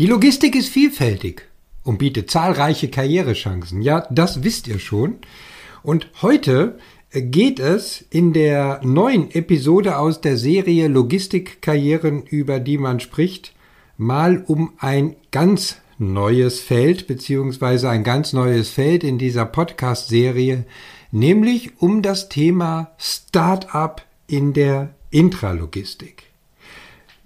Die Logistik ist vielfältig und bietet zahlreiche Karrierechancen. Ja, das wisst ihr schon. Und heute geht es in der neuen Episode aus der Serie Logistikkarrieren, über die man spricht, mal um ein ganz neues Feld, beziehungsweise ein ganz neues Feld in dieser Podcast-Serie, nämlich um das Thema Start-up in der Intralogistik.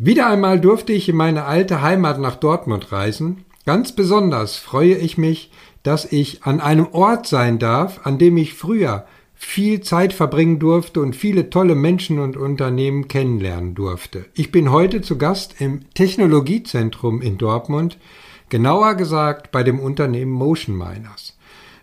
Wieder einmal durfte ich in meine alte Heimat nach Dortmund reisen. Ganz besonders freue ich mich, dass ich an einem Ort sein darf, an dem ich früher viel Zeit verbringen durfte und viele tolle Menschen und Unternehmen kennenlernen durfte. Ich bin heute zu Gast im Technologiezentrum in Dortmund, genauer gesagt bei dem Unternehmen Motion Miners.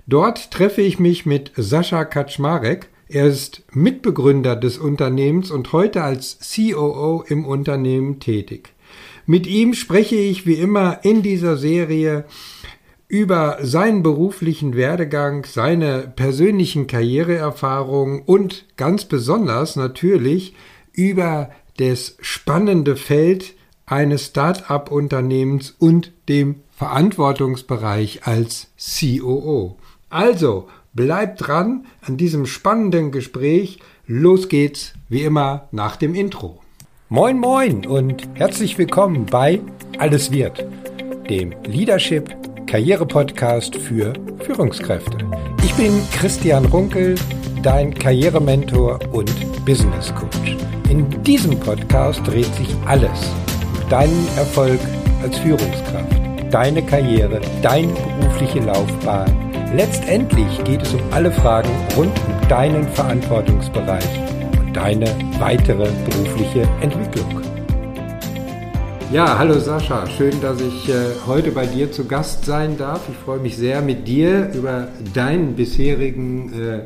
Dort treffe ich mich mit Sascha Kaczmarek, er ist Mitbegründer des Unternehmens und heute als COO im Unternehmen tätig. Mit ihm spreche ich wie immer in dieser Serie über seinen beruflichen Werdegang, seine persönlichen Karriereerfahrungen und ganz besonders natürlich über das spannende Feld eines Start-up-Unternehmens und dem Verantwortungsbereich als COO. Also, Bleibt dran an diesem spannenden Gespräch. Los geht's, wie immer, nach dem Intro. Moin, moin und herzlich willkommen bei Alles wird, dem Leadership Karriere Podcast für Führungskräfte. Ich bin Christian Runkel, dein Karrierementor und Business Coach. In diesem Podcast dreht sich alles um deinen Erfolg als Führungskraft, deine Karriere, deine berufliche Laufbahn Letztendlich geht es um alle Fragen rund um deinen Verantwortungsbereich und deine weitere berufliche Entwicklung. Ja, hallo Sascha, schön, dass ich äh, heute bei dir zu Gast sein darf. Ich freue mich sehr, mit dir über deinen bisherigen äh,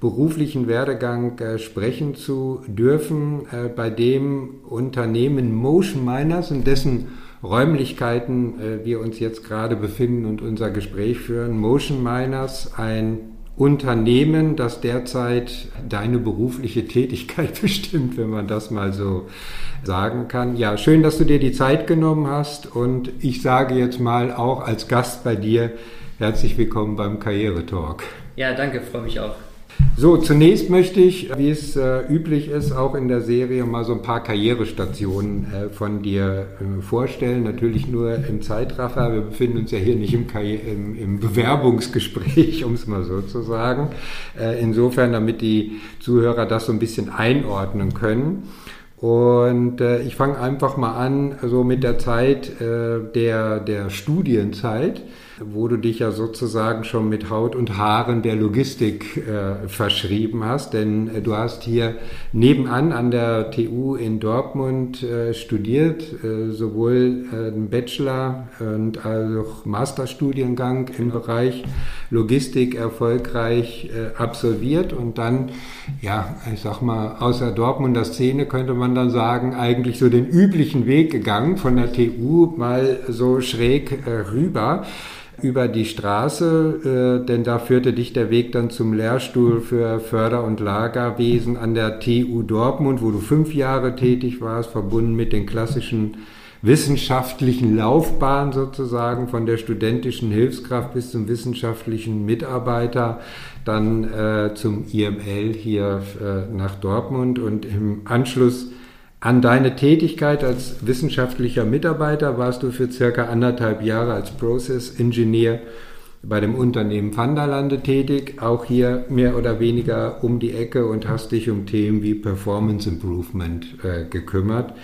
beruflichen Werdegang äh, sprechen zu dürfen, bei dem Unternehmen Motion Miners und dessen Räumlichkeiten äh, wir uns jetzt gerade befinden und unser Gespräch führen. Motion Miners, ein Unternehmen, das derzeit deine berufliche Tätigkeit bestimmt, wenn man das mal so sagen kann. Ja, schön, dass du dir die Zeit genommen hast und ich sage jetzt mal auch als Gast bei dir herzlich willkommen beim Karriere Talk. Ja, danke, freue mich auch. So, zunächst möchte ich, wie es äh, üblich ist, auch in der Serie mal so ein paar Karrierestationen äh, von dir äh, vorstellen. Natürlich nur im Zeitraffer. Wir befinden uns ja hier nicht im, im, im Bewerbungsgespräch, um es mal so zu sagen. Äh, insofern, damit die Zuhörer das so ein bisschen einordnen können. Und äh, ich fange einfach mal an, so mit der Zeit äh, der, der Studienzeit wo du dich ja sozusagen schon mit Haut und Haaren der Logistik äh, verschrieben hast. Denn äh, du hast hier nebenan an der TU in Dortmund äh, studiert, äh, sowohl äh, einen Bachelor und auch Masterstudiengang im Bereich Logistik erfolgreich äh, absolviert. Und dann, ja, ich sag mal, außer Dortmunder Szene könnte man dann sagen, eigentlich so den üblichen Weg gegangen, von der TU mal so schräg rüber über die Straße, äh, denn da führte dich der Weg dann zum Lehrstuhl für Förder- und Lagerwesen an der TU Dortmund, wo du fünf Jahre tätig warst, verbunden mit den klassischen wissenschaftlichen Laufbahnen sozusagen, von der studentischen Hilfskraft bis zum wissenschaftlichen Mitarbeiter, dann äh, zum IML hier äh, nach Dortmund. Und im Anschluss an deine Tätigkeit als wissenschaftlicher Mitarbeiter warst du für circa anderthalb Jahre als Process Engineer bei dem Unternehmen Vanderlande tätig, auch hier mehr oder weniger um die Ecke und hast dich um Themen wie Performance Improvement äh, gekümmert.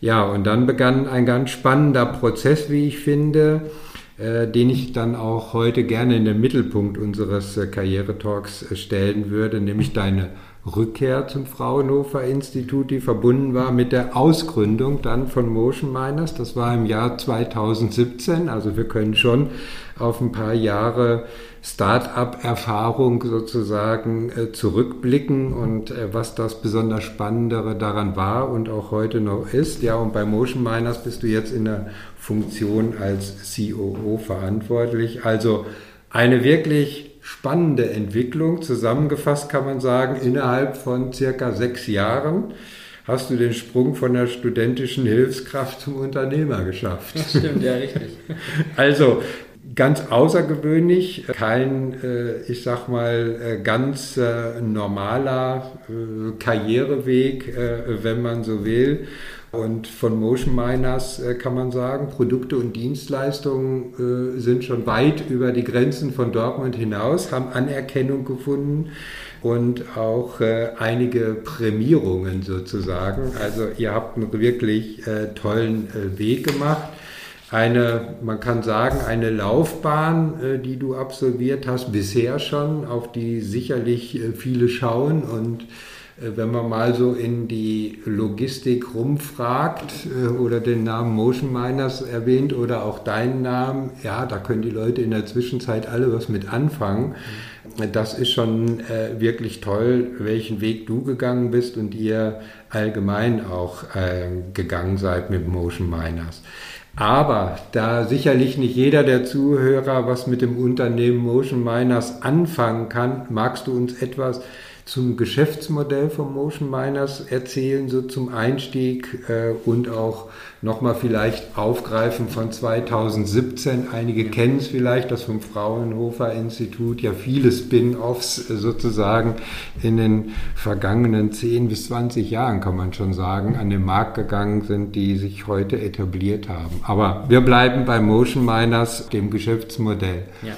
Ja, und dann begann ein ganz spannender Prozess, wie ich finde, äh, den ich dann auch heute gerne in den Mittelpunkt unseres äh, Karrieretalks äh, stellen würde, nämlich deine Rückkehr zum Fraunhofer Institut, die verbunden war mit der Ausgründung dann von Motion Miners. Das war im Jahr 2017. Also wir können schon auf ein paar Jahre Start-up-Erfahrung sozusagen äh, zurückblicken und äh, was das besonders Spannendere daran war und auch heute noch ist. Ja, und bei Motion Miners bist du jetzt in der Funktion als COO verantwortlich. Also eine wirklich spannende Entwicklung. Zusammengefasst kann man sagen, innerhalb von circa sechs Jahren hast du den Sprung von der studentischen Hilfskraft zum Unternehmer geschafft. Das stimmt, ja, richtig. Also, ganz außergewöhnlich, kein, äh, ich sag mal, äh, ganz äh, normaler Karriereweg, wenn man so will. Und von Motion Miners kann man sagen, Produkte und Dienstleistungen sind schon weit über die Grenzen von Dortmund hinaus, haben Anerkennung gefunden und auch einige Prämierungen sozusagen. Also ihr habt einen wirklich tollen Weg gemacht eine, man kann sagen, eine Laufbahn, äh, die du absolviert hast, bisher schon, auf die sicherlich äh, viele schauen. Und äh, wenn man mal so in die Logistik rumfragt oder den Namen Motion Miners erwähnt oder auch deinen Namen, ja, da können die Leute in der Zwischenzeit alle was mit anfangen. Das ist schon wirklich toll, welchen Weg du gegangen bist und ihr allgemein auch gegangen seid mit Motion Miners. Aber da sicherlich nicht jeder der Zuhörer was mit dem Unternehmen Motion Miners anfangen kann, magst du uns etwas zum Geschäftsmodell von Motion Miners erzählen, so zum Einstieg äh, und auch nochmal vielleicht aufgreifen von 2017. Einige kennen es vielleicht, das vom Fraunhofer Institut ja viele Spin-offs äh, sozusagen in den vergangenen 10 bis 20 Jahren, kann man schon sagen, an den Markt gegangen sind, die sich heute etabliert haben. Aber wir bleiben bei Motion Miners, dem Geschäftsmodell. Ja.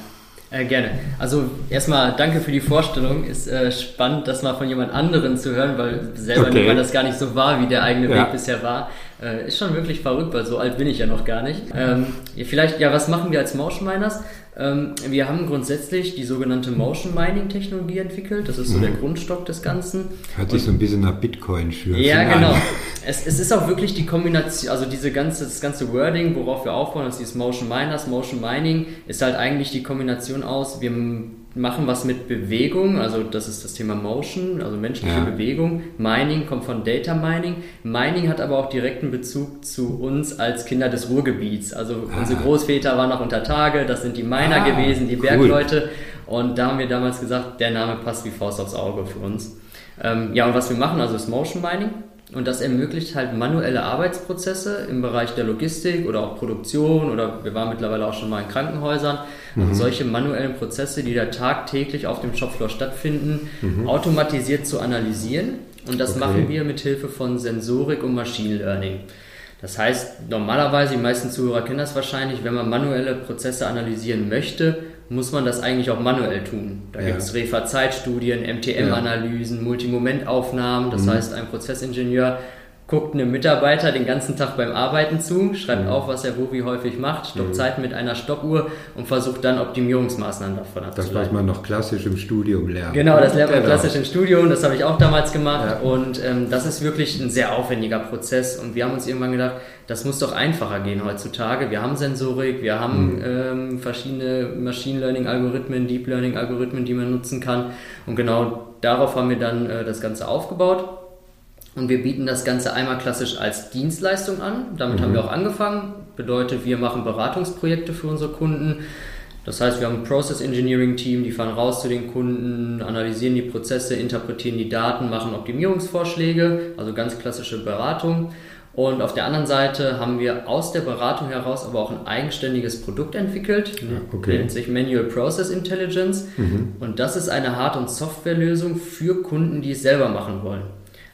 Äh, gerne. Also erstmal danke für die Vorstellung. Ist äh, spannend, das mal von jemand anderen zu hören, weil selber okay. nimmt man das gar nicht so wahr, wie der eigene ja. Weg bisher war. Äh, ist schon wirklich verrückt, weil so alt bin ich ja noch gar nicht. Ähm, vielleicht, ja, was machen wir als Motion Miners? Ähm, wir haben grundsätzlich die sogenannte Motion Mining Technologie entwickelt. Das ist so mhm. der Grundstock des Ganzen. Hört sich so ein bisschen nach Bitcoin schwört. Ja, genau. Es, es, ist auch wirklich die Kombination, also diese ganze, das ganze Wording, worauf wir aufbauen, das ist Motion Miners, Motion Mining, ist halt eigentlich die Kombination aus, wir machen was mit Bewegung, also das ist das Thema Motion, also menschliche ja. Bewegung. Mining kommt von Data Mining. Mining hat aber auch direkten Bezug zu uns als Kinder des Ruhrgebiets. Also ah. unsere Großväter waren noch unter Tage, das sind die Miner ah, gewesen, die Bergleute. Cool. Und da haben wir damals gesagt, der Name passt wie Faust aufs Auge für uns. Ähm, ja, und was wir machen, also ist Motion Mining. Und das ermöglicht halt manuelle Arbeitsprozesse im Bereich der Logistik oder auch Produktion oder wir waren mittlerweile auch schon mal in Krankenhäusern. Mhm. Und solche manuellen Prozesse, die da tagtäglich auf dem Shopfloor stattfinden, mhm. automatisiert zu analysieren. Und das okay. machen wir mit Hilfe von Sensorik und Machine Learning. Das heißt, normalerweise, die meisten Zuhörer kennen das wahrscheinlich, wenn man manuelle Prozesse analysieren möchte, muss man das eigentlich auch manuell tun. Da ja. gibt es Refa-Zeitstudien, MTM-Analysen, ja. Multimomentaufnahmen. Das mhm. heißt, ein Prozessingenieur guckt einem Mitarbeiter den ganzen Tag beim Arbeiten zu, schreibt mhm. auf, was er wo wie häufig macht, stoppt mhm. Zeiten mit einer Stoppuhr und versucht dann Optimierungsmaßnahmen davon abzuleiten. Das, was man noch klassisch im Studium lernt. Genau, das lernt man genau. klassisch im Studium, das habe ich auch damals gemacht ja. und ähm, das ist wirklich ein sehr aufwendiger Prozess und wir haben uns irgendwann gedacht, das muss doch einfacher gehen heutzutage. Wir haben Sensorik, wir haben mhm. ähm, verschiedene Machine Learning Algorithmen, Deep Learning Algorithmen, die man nutzen kann und genau darauf haben wir dann äh, das Ganze aufgebaut und wir bieten das Ganze einmal klassisch als Dienstleistung an. Damit mhm. haben wir auch angefangen. Bedeutet, wir machen Beratungsprojekte für unsere Kunden. Das heißt, wir haben ein Process Engineering Team, die fahren raus zu den Kunden, analysieren die Prozesse, interpretieren die Daten, machen Optimierungsvorschläge, also ganz klassische Beratung. Und auf der anderen Seite haben wir aus der Beratung heraus aber auch ein eigenständiges Produkt entwickelt, okay. nennt sich Manual Process Intelligence. Mhm. Und das ist eine Hard- und Softwarelösung für Kunden, die es selber machen wollen.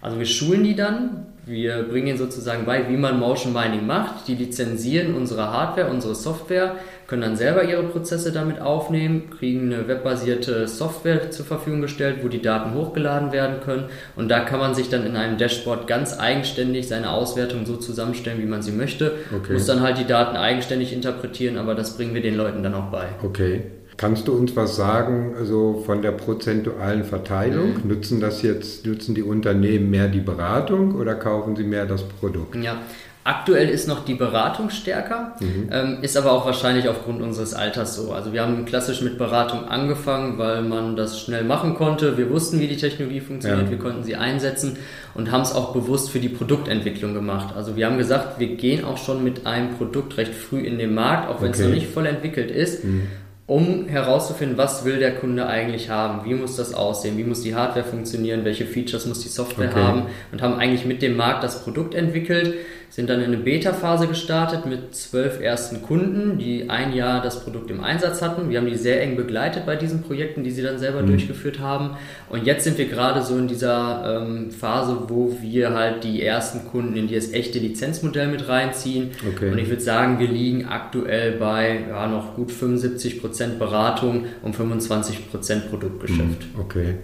Also wir schulen die dann, wir bringen ihnen sozusagen bei, wie man Motion Mining macht. Die lizenzieren unsere Hardware, unsere Software, können dann selber ihre Prozesse damit aufnehmen, kriegen eine webbasierte Software zur Verfügung gestellt, wo die Daten hochgeladen werden können. Und da kann man sich dann in einem Dashboard ganz eigenständig seine Auswertung so zusammenstellen, wie man sie möchte. Okay. Muss dann halt die Daten eigenständig interpretieren, aber das bringen wir den Leuten dann auch bei. Okay. Kannst du uns was sagen, also von der prozentualen Verteilung? Mhm. Nutzen das jetzt, nutzen die Unternehmen mehr die Beratung oder kaufen sie mehr das Produkt? Ja, Aktuell ist noch die Beratung stärker, mhm. ähm, ist aber auch wahrscheinlich aufgrund unseres Alters so. Also wir haben klassisch mit Beratung angefangen, weil man das schnell machen konnte. Wir wussten, wie die Technologie funktioniert, ja. wir konnten sie einsetzen und haben es auch bewusst für die Produktentwicklung gemacht. Also wir haben gesagt, wir gehen auch schon mit einem Produkt recht früh in den Markt, auch wenn okay. es noch nicht voll entwickelt ist. Mhm um herauszufinden, was will der Kunde eigentlich haben, wie muss das aussehen, wie muss die Hardware funktionieren, welche Features muss die Software okay. haben? Und haben eigentlich mit dem Markt das Produkt entwickelt, sind dann in eine Beta-Phase gestartet mit zwölf ersten Kunden, die ein Jahr das Produkt im Einsatz hatten. Wir haben die sehr eng begleitet bei diesen Projekten, die sie dann selber mhm. durchgeführt haben. Und jetzt sind wir gerade so in dieser ähm, Phase, wo wir halt die ersten Kunden in das echte Lizenzmodell mit reinziehen. Okay. Und ich würde sagen, wir liegen aktuell bei ja, noch gut 75 Prozent Beratung und 25 Prozent Produktgeschäft. Mhm. Okay.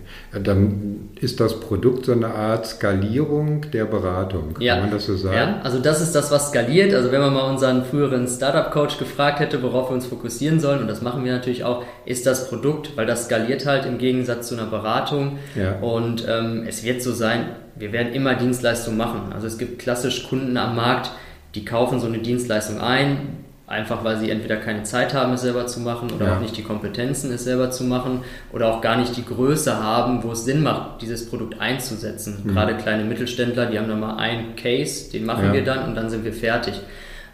Dann ist das Produkt so eine Art Skalierung der Beratung. Kann ja. man das so sagen? Ja, also also das ist das, was skaliert. Also wenn man mal unseren früheren Startup-Coach gefragt hätte, worauf wir uns fokussieren sollen, und das machen wir natürlich auch, ist das Produkt, weil das skaliert halt im Gegensatz zu einer Beratung. Ja. Und ähm, es wird so sein, wir werden immer Dienstleistungen machen. Also es gibt klassisch Kunden am Markt, die kaufen so eine Dienstleistung ein, Einfach weil sie entweder keine Zeit haben, es selber zu machen oder ja. auch nicht die Kompetenzen, es selber zu machen oder auch gar nicht die Größe haben, wo es Sinn macht, dieses Produkt einzusetzen. Mhm. Gerade kleine Mittelständler, die haben dann mal einen Case, den machen ja. wir dann und dann sind wir fertig.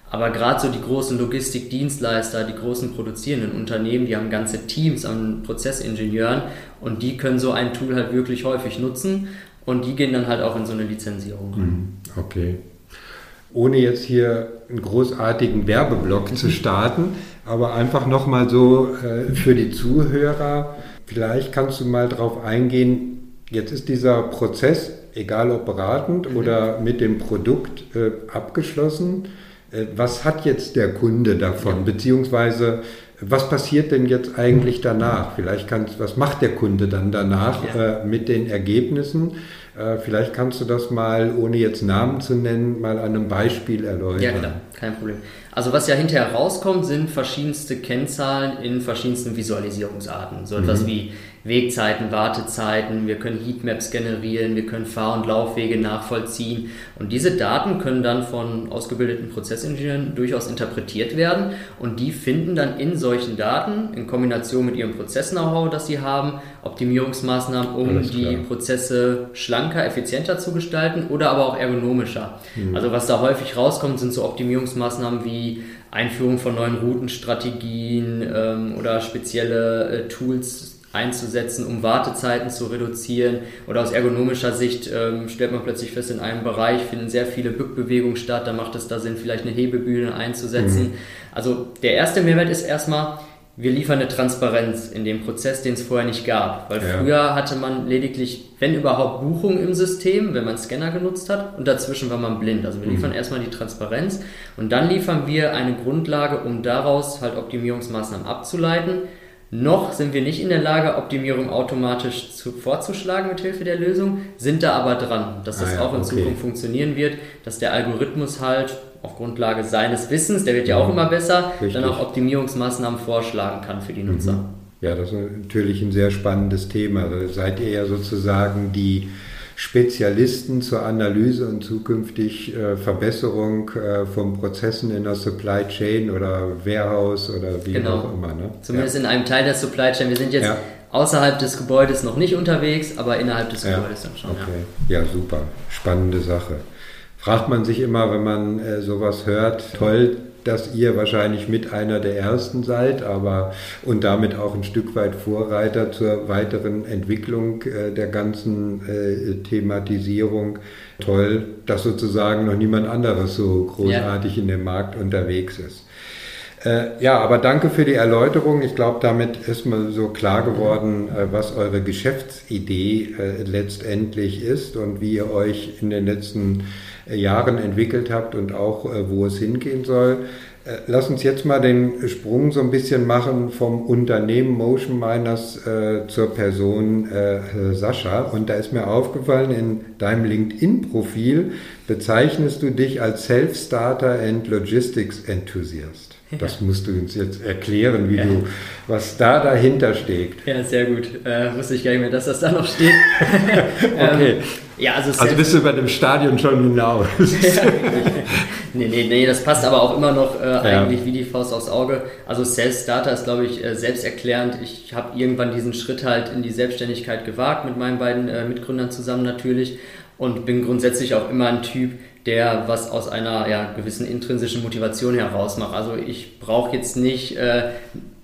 Aber gerade so die großen Logistikdienstleister, die großen produzierenden Unternehmen, die haben ganze Teams an Prozessingenieuren und die können so ein Tool halt wirklich häufig nutzen und die gehen dann halt auch in so eine Lizenzierung rein. Mhm. Okay ohne jetzt hier einen großartigen Werbeblock zu starten, aber einfach nochmal so äh, für die Zuhörer, vielleicht kannst du mal drauf eingehen, jetzt ist dieser Prozess, egal ob beratend mhm. oder mit dem Produkt äh, abgeschlossen. Äh, was hat jetzt der Kunde davon? Ja. Beziehungsweise was passiert denn jetzt eigentlich danach? Vielleicht kannst, was macht der Kunde dann danach ja. äh, mit den Ergebnissen? Äh, vielleicht kannst du das mal, ohne jetzt Namen zu nennen, mal an einem Beispiel erläutern. Ja, klar, kein Problem. Also was ja hinterher rauskommt, sind verschiedenste Kennzahlen in verschiedensten Visualisierungsarten. So etwas mhm. wie Wegzeiten, Wartezeiten, wir können Heatmaps generieren, wir können Fahr- und Laufwege nachvollziehen. Und diese Daten können dann von ausgebildeten Prozessingenieuren durchaus interpretiert werden und die finden dann in solchen Daten in Kombination mit ihrem Prozess-Know-how, das sie haben, Optimierungsmaßnahmen, um die Prozesse schlanker, effizienter zu gestalten oder aber auch ergonomischer. Mhm. Also was da häufig rauskommt, sind so Optimierungsmaßnahmen wie Einführung von neuen Routenstrategien ähm, oder spezielle äh, Tools einzusetzen, um Wartezeiten zu reduzieren. Oder aus ergonomischer Sicht ähm, stellt man plötzlich fest, in einem Bereich finden sehr viele Bückbewegungen statt, da macht es da Sinn, vielleicht eine Hebebühne einzusetzen. Mhm. Also der erste Mehrwert ist erstmal, wir liefern eine Transparenz in dem Prozess, den es vorher nicht gab. Weil ja. früher hatte man lediglich, wenn überhaupt, Buchungen im System, wenn man Scanner genutzt hat und dazwischen war man blind. Also wir liefern mhm. erstmal die Transparenz und dann liefern wir eine Grundlage, um daraus halt Optimierungsmaßnahmen abzuleiten noch sind wir nicht in der Lage, Optimierung automatisch zu, vorzuschlagen mit Hilfe der Lösung, sind da aber dran, dass das ah ja, auch in okay. Zukunft funktionieren wird, dass der Algorithmus halt auf Grundlage seines Wissens, der wird ja auch immer besser, Richtig. dann auch Optimierungsmaßnahmen vorschlagen kann für die Nutzer. Mhm. Ja, das ist natürlich ein sehr spannendes Thema. Da seid ihr ja sozusagen die Spezialisten zur Analyse und zukünftig äh, Verbesserung äh, von Prozessen in der Supply Chain oder Warehouse oder wie genau. auch immer. Ne? Zumindest ja. in einem Teil der Supply Chain. Wir sind jetzt ja. außerhalb des Gebäudes noch nicht unterwegs, aber innerhalb des ja. Gebäudes dann schon. Okay. Ja. super. Spannende Sache. Fragt man sich immer, wenn man äh, sowas hört, toll, dass ihr wahrscheinlich mit einer der ersten seid, aber und damit auch ein Stück weit Vorreiter zur weiteren Entwicklung äh, der ganzen äh, Thematisierung. Toll, dass sozusagen noch niemand anderes so großartig ja. in dem Markt unterwegs ist. Äh, ja, aber danke für die Erläuterung. Ich glaube, damit ist mal so klar geworden, äh, was eure Geschäftsidee äh, letztendlich ist und wie ihr euch in den letzten Jahren entwickelt habt und auch wo es hingehen soll. Lass uns jetzt mal den Sprung so ein bisschen machen vom Unternehmen Motion Miners äh, zur Person äh, Sascha. Und da ist mir aufgefallen, in deinem LinkedIn-Profil bezeichnest du dich als Self-Starter and Logistics Enthusiast. Das musst du uns jetzt erklären, wie ja. du, was da dahinter steckt. Ja, sehr gut. Äh, wusste ich gar nicht mehr, dass das da noch steht. okay. Ähm, ja, also, also bist du bei dem Stadion schon hinaus. ja, nee, nee, nee, das passt aber auch immer noch äh, eigentlich ja. wie die Faust aufs Auge. Also Self-Starter ist, glaube ich, äh, selbsterklärend. Ich habe irgendwann diesen Schritt halt in die Selbstständigkeit gewagt, mit meinen beiden äh, Mitgründern zusammen natürlich. Und bin grundsätzlich auch immer ein Typ, der was aus einer ja, gewissen intrinsischen Motivation heraus macht. Also ich brauche jetzt nicht äh,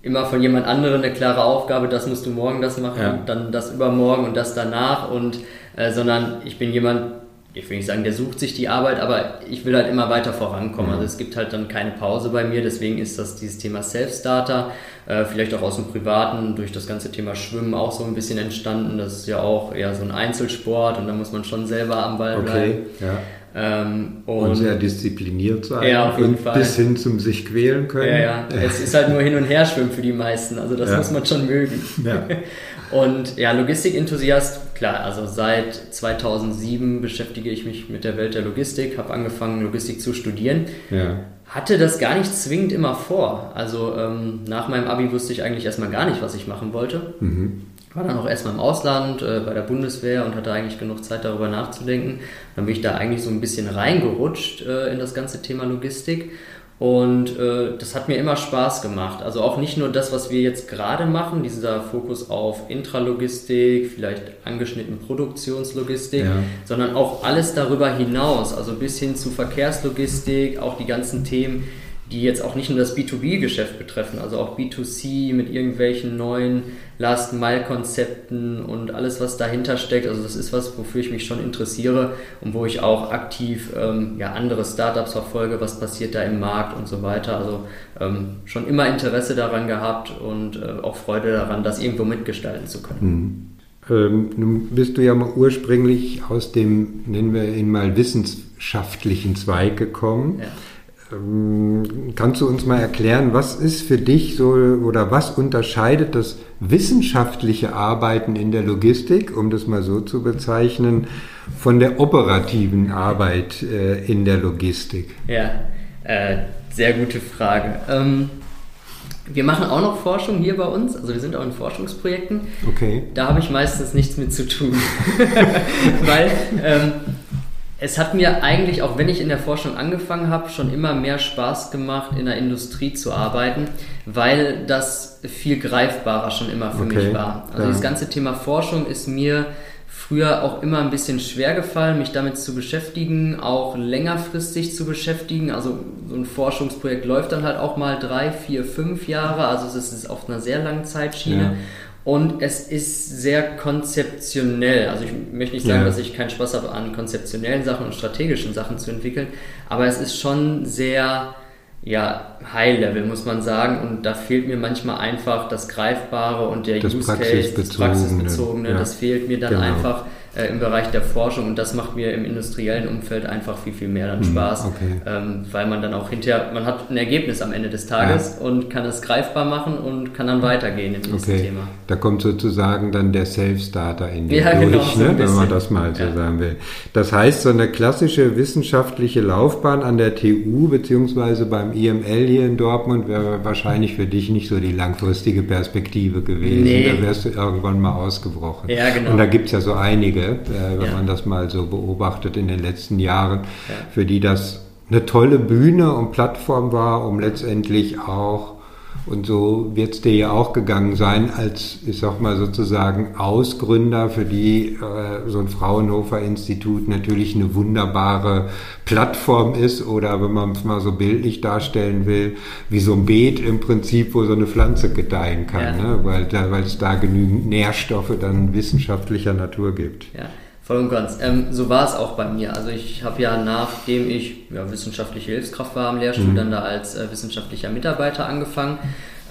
immer von jemand anderem eine klare Aufgabe, das musst du morgen das machen, Ja. dann das übermorgen und das danach und äh, sondern ich bin jemand, ich will nicht sagen, der sucht sich die Arbeit, aber ich will halt immer weiter vorankommen. Also es gibt halt dann keine Pause bei mir, deswegen ist das dieses Thema Self-Starter, äh, vielleicht auch aus dem Privaten, durch das ganze Thema Schwimmen auch so ein bisschen entstanden. Das ist ja auch eher so ein Einzelsport und da muss man schon selber am Ball bleiben. Okay, ja. Ähm, Und, und sehr diszipliniert sein. Ja, auf jeden und Fall. bis hin zum sich quälen können. Ja, ja. Es ist halt nur hin und her schwimmen für die meisten. Also das Ja. muss man schon mögen. Ja. Und ja, Logistikenthusiast, klar, also seit 2007 beschäftige ich mich mit der Welt der Logistik, habe angefangen, Logistik zu studieren. ja. Hatte das gar nicht zwingend immer vor. Also ähm, nach meinem Abi wusste ich eigentlich erstmal gar nicht, was ich machen wollte. Mhm. War dann auch erstmal im Ausland, äh, bei der Bundeswehr und hatte eigentlich genug Zeit darüber nachzudenken. Dann bin ich da eigentlich so ein bisschen reingerutscht äh, in das ganze Thema Logistik. Und äh, das hat mir immer Spaß gemacht. Also auch nicht nur das, was wir jetzt gerade machen, dieser Fokus auf Intralogistik, vielleicht angeschnitten Produktionslogistik, Ja. sondern auch alles darüber hinaus, also bis hin zu Verkehrslogistik, auch die ganzen Themen, die jetzt auch nicht nur das B2B-Geschäft betreffen, also auch B2C mit irgendwelchen neuen Last-Mile-Konzepten und alles, was dahinter steckt. Also das ist was, wofür ich mich schon interessiere und wo ich auch aktiv ähm, ja, andere Startups verfolge, was passiert da im Markt und so weiter. Also ähm, schon immer Interesse daran gehabt und äh, auch Freude daran, das irgendwo mitgestalten zu können. Ähm, nun bist du ja mal ursprünglich aus dem, nennen wir ihn mal, wissenschaftlichen Zweig gekommen. Ja. Ähm, kannst du uns mal erklären, was ist für dich so oder was unterscheidet das wissenschaftliche Arbeiten in der Logistik, um das mal so zu bezeichnen, von der operativen Arbeit äh, in der Logistik? Ja, äh, sehr gute Frage. Ähm, wir machen auch noch Forschung hier bei uns, also wir sind auch in Forschungsprojekten. Okay. Da habe ich meistens nichts mit zu tun, weil ähm, es hat mir eigentlich, auch wenn ich in der Forschung angefangen habe, schon immer mehr Spaß gemacht, in der Industrie zu arbeiten, weil das viel greifbarer schon immer für Okay, mich war. Also ja. das ganze Thema Forschung ist mir früher auch immer ein bisschen schwer gefallen, mich damit zu beschäftigen, auch längerfristig zu beschäftigen. Also so ein Forschungsprojekt läuft dann halt auch mal drei, vier, fünf Jahre. Also es ist auf einer sehr langen Zeitschiene. Ja. Und es ist sehr konzeptionell. Also ich möchte nicht sagen, Ja. dass ich keinen Spaß habe an konzeptionellen Sachen und strategischen Sachen zu entwickeln, aber es ist schon sehr ja, High-Level, muss man sagen. Und da fehlt mir manchmal einfach das Greifbare und der Das Use Case, das Praxisbezogene, ja. Das fehlt mir dann Genau. einfach äh, im Bereich der Forschung und das macht mir im industriellen Umfeld einfach viel, viel mehr dann Spaß, Mhm, okay. ähm, weil man dann auch hinterher, man hat ein Ergebnis am Ende des Tages und kann es greifbar machen und kann dann weitergehen im nächsten Okay, Thema. da kommt sozusagen dann der Self-Starter in dir Ja, durch, genau, so ne, wenn man das mal so Ja. sagen will. Das heißt, so eine klassische wissenschaftliche Laufbahn an der TU beziehungsweise beim IML hier in Dortmund wäre wahrscheinlich für dich nicht so die langfristige Perspektive gewesen. Nee. Da wärst du irgendwann mal ausgebrochen. Ja, genau. Und da gibt es ja so einige, äh, wenn Ja. man das mal so beobachtet in den letzten Jahren, für die das eine tolle Bühne und Plattform war, um letztendlich auch und so wird es dir ja auch gegangen sein, als, ich sag mal sozusagen, Ausgründer, für die äh, so ein Fraunhofer-Institut natürlich eine wunderbare Plattform ist oder wenn man es mal so bildlich darstellen will, wie so ein Beet im Prinzip, wo so eine Pflanze gedeihen kann, Ja. ne? weil, da, weil es da genügend Nährstoffe dann wissenschaftlicher Natur gibt. Ja, voll und ganz. Ähm, so war es auch bei mir. Also ich habe ja nachdem ich ja, wissenschaftliche Hilfskraft war am Lehrstuhl, Mhm. dann da als äh, wissenschaftlicher Mitarbeiter angefangen.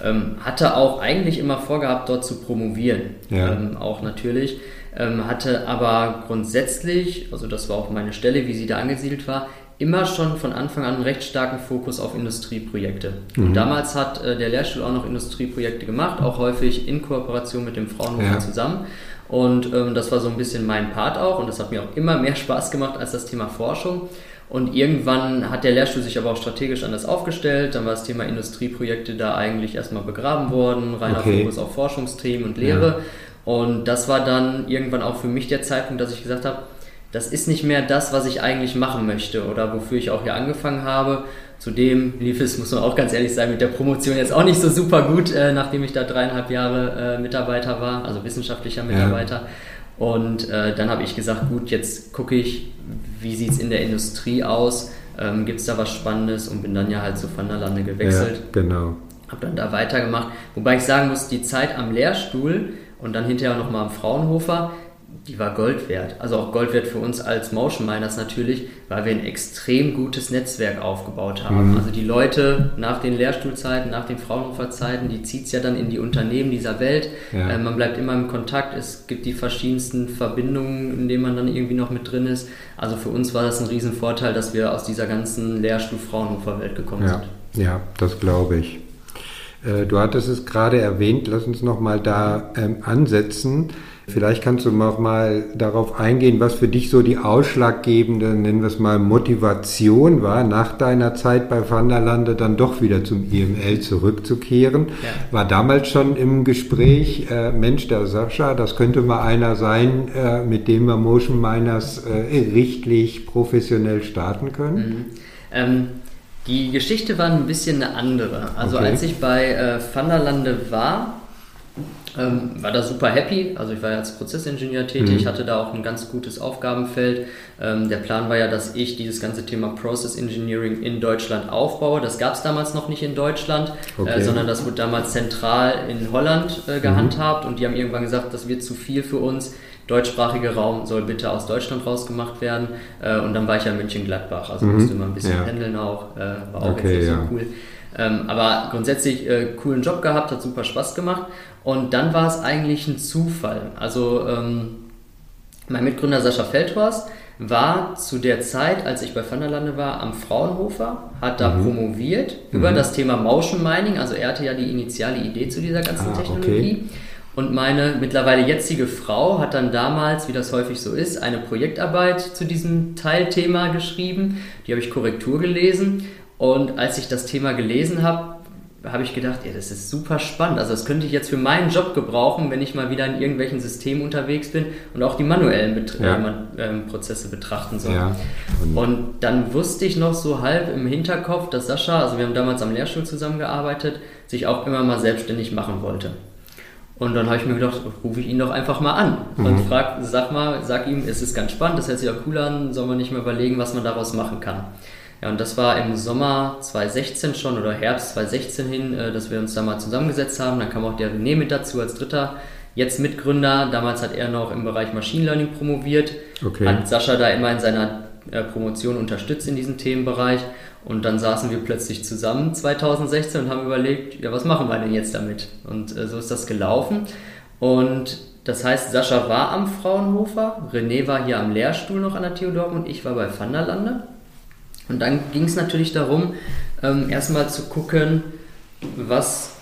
Ähm, hatte auch eigentlich immer vorgehabt, dort zu promovieren. Ja. Ähm, auch natürlich. Ähm, hatte aber grundsätzlich, also das war auch meine Stelle, wie sie da angesiedelt war, immer schon von Anfang an einen recht starken Fokus auf Industrieprojekte. Und damals hat äh, der Lehrstuhl auch noch Industrieprojekte gemacht, auch häufig in Kooperation mit dem Fraunhofer Ja. zusammen. Und ähm, das war so ein bisschen mein Part auch und das hat mir auch immer mehr Spaß gemacht als das Thema Forschung. Und irgendwann hat der Lehrstuhl sich aber auch strategisch anders aufgestellt. Dann war das Thema Industrieprojekte da eigentlich erstmal begraben worden, reiner Okay. Fokus auf Forschungsthemen und Lehre. Und das war dann irgendwann auch für mich der Zeitpunkt, dass ich gesagt habe, das ist nicht mehr das, was ich eigentlich machen möchte oder wofür ich auch hier angefangen habe. Zudem lief es, muss man auch ganz ehrlich sein, mit der Promotion jetzt auch nicht so super gut, äh, nachdem ich da dreieinhalb Jahre äh, Mitarbeiter war, also wissenschaftlicher Mitarbeiter. Und äh, dann habe ich gesagt, gut, jetzt gucke ich, wie sieht es in der Industrie aus, ähm, gibt es da was Spannendes und bin dann ja halt zu Van der Lande gewechselt. Ja, genau. Habe dann da weitergemacht. Wobei ich sagen muss, die Zeit am Lehrstuhl und dann hinterher nochmal am Fraunhofer, die war Gold wert. Also auch Gold wert für uns als Motion Miners natürlich, weil wir ein extrem gutes Netzwerk aufgebaut haben. Mhm. Also die Leute nach den Lehrstuhlzeiten, nach den Fraunhofer-Zeiten, die zieht es ja dann in die Unternehmen dieser Welt. Ja. Äh, man bleibt immer im Kontakt. Es gibt die verschiedensten Verbindungen, in denen man dann irgendwie noch mit drin ist. Also für uns war das ein Riesenvorteil, dass wir aus dieser ganzen Lehrstuhl-Fraunhofer-Welt gekommen ja. sind. Ja, das glaube ich. Äh, du hattest es gerade erwähnt, lass uns noch mal da ähm, ansetzen. Vielleicht kannst du noch mal darauf eingehen, was für dich so die ausschlaggebende, nennen wir es mal, Motivation war, nach deiner Zeit bei Vanderlande dann doch wieder zum IML zurückzukehren. Ja. War damals schon im Gespräch, äh, Mensch, der Sascha, das könnte mal einer sein, äh, mit dem wir Motion Miners äh, richtlich professionell starten können? Mhm. Ähm, die Geschichte war ein bisschen eine andere. Also okay. als ich bei äh, Vanderlande war, ähm, war da super happy. Also ich war ja als Prozessingenieur tätig, mhm. hatte da auch ein ganz gutes Aufgabenfeld. Ähm, der Plan war ja, dass ich dieses ganze Thema Process Engineering in Deutschland aufbaue. Das gab es damals noch nicht in Deutschland, äh, okay. äh, sondern das wurde damals zentral in Holland äh, gehandhabt mhm. und die haben irgendwann gesagt, das wird zu viel für uns. Deutschsprachiger Raum soll bitte aus Deutschland rausgemacht werden. Äh, und dann war ich ja in München-Gladbach, also mhm. musste immer ein bisschen ja. pendeln auch, äh, war auch okay, jetzt nicht ja. so cool. Ähm, aber grundsätzlich äh, coolen Job gehabt, hat super Spaß gemacht. Und dann war es eigentlich ein Zufall. Also ähm, mein Mitgründer Sascha Feldhorst war zu der Zeit, als ich bei Vanderlande war, am Fraunhofer, hat da mhm. promoviert mhm. über das Thema Motion Mining. Also er hatte ja die initiale Idee zu dieser ganzen ah, Technologie. Okay. Und meine mittlerweile jetzige Frau hat dann damals, wie das häufig so ist, eine Projektarbeit zu diesem Teilthema geschrieben. Die habe ich Korrektur gelesen. Und als ich das Thema gelesen habe, habe ich gedacht, ja, das ist super spannend. Also das könnte ich jetzt für meinen Job gebrauchen, wenn ich mal wieder in irgendwelchen Systemen unterwegs bin und auch die manuellen Bet ja. äh, Prozesse betrachten soll. Ja. Und, und, dann wusste ich noch so halb im Hinterkopf, dass Sascha, also wir haben damals am Lehrstuhl zusammengearbeitet, sich auch immer mal selbstständig machen wollte. Und dann habe ich mir gedacht, rufe ich ihn doch einfach mal an mhm. und frag, sag mal, sag ihm, es ist ganz spannend, das hört sich auch cool an, soll man nicht mal überlegen, was man daraus machen kann. Ja, und das war im Sommer 2016 schon oder Herbst 2016 hin, äh, dass wir uns da mal zusammengesetzt haben. Dann kam auch der René mit dazu als dritter, jetzt Mitgründer. Damals hat er noch im Bereich Machine Learning promoviert, okay. hat Sascha da immer in seiner äh, Promotion unterstützt in diesem Themenbereich. Und dann saßen wir plötzlich zusammen 2016 und haben überlegt, ja, was machen wir denn jetzt damit? Und äh, so ist das gelaufen. Und das heißt, Sascha war am Fraunhofer, René war hier am Lehrstuhl noch an der TU Dortmund, ich war bei Vanderlande. Und dann ging es natürlich darum, ähm, erstmal zu gucken, was,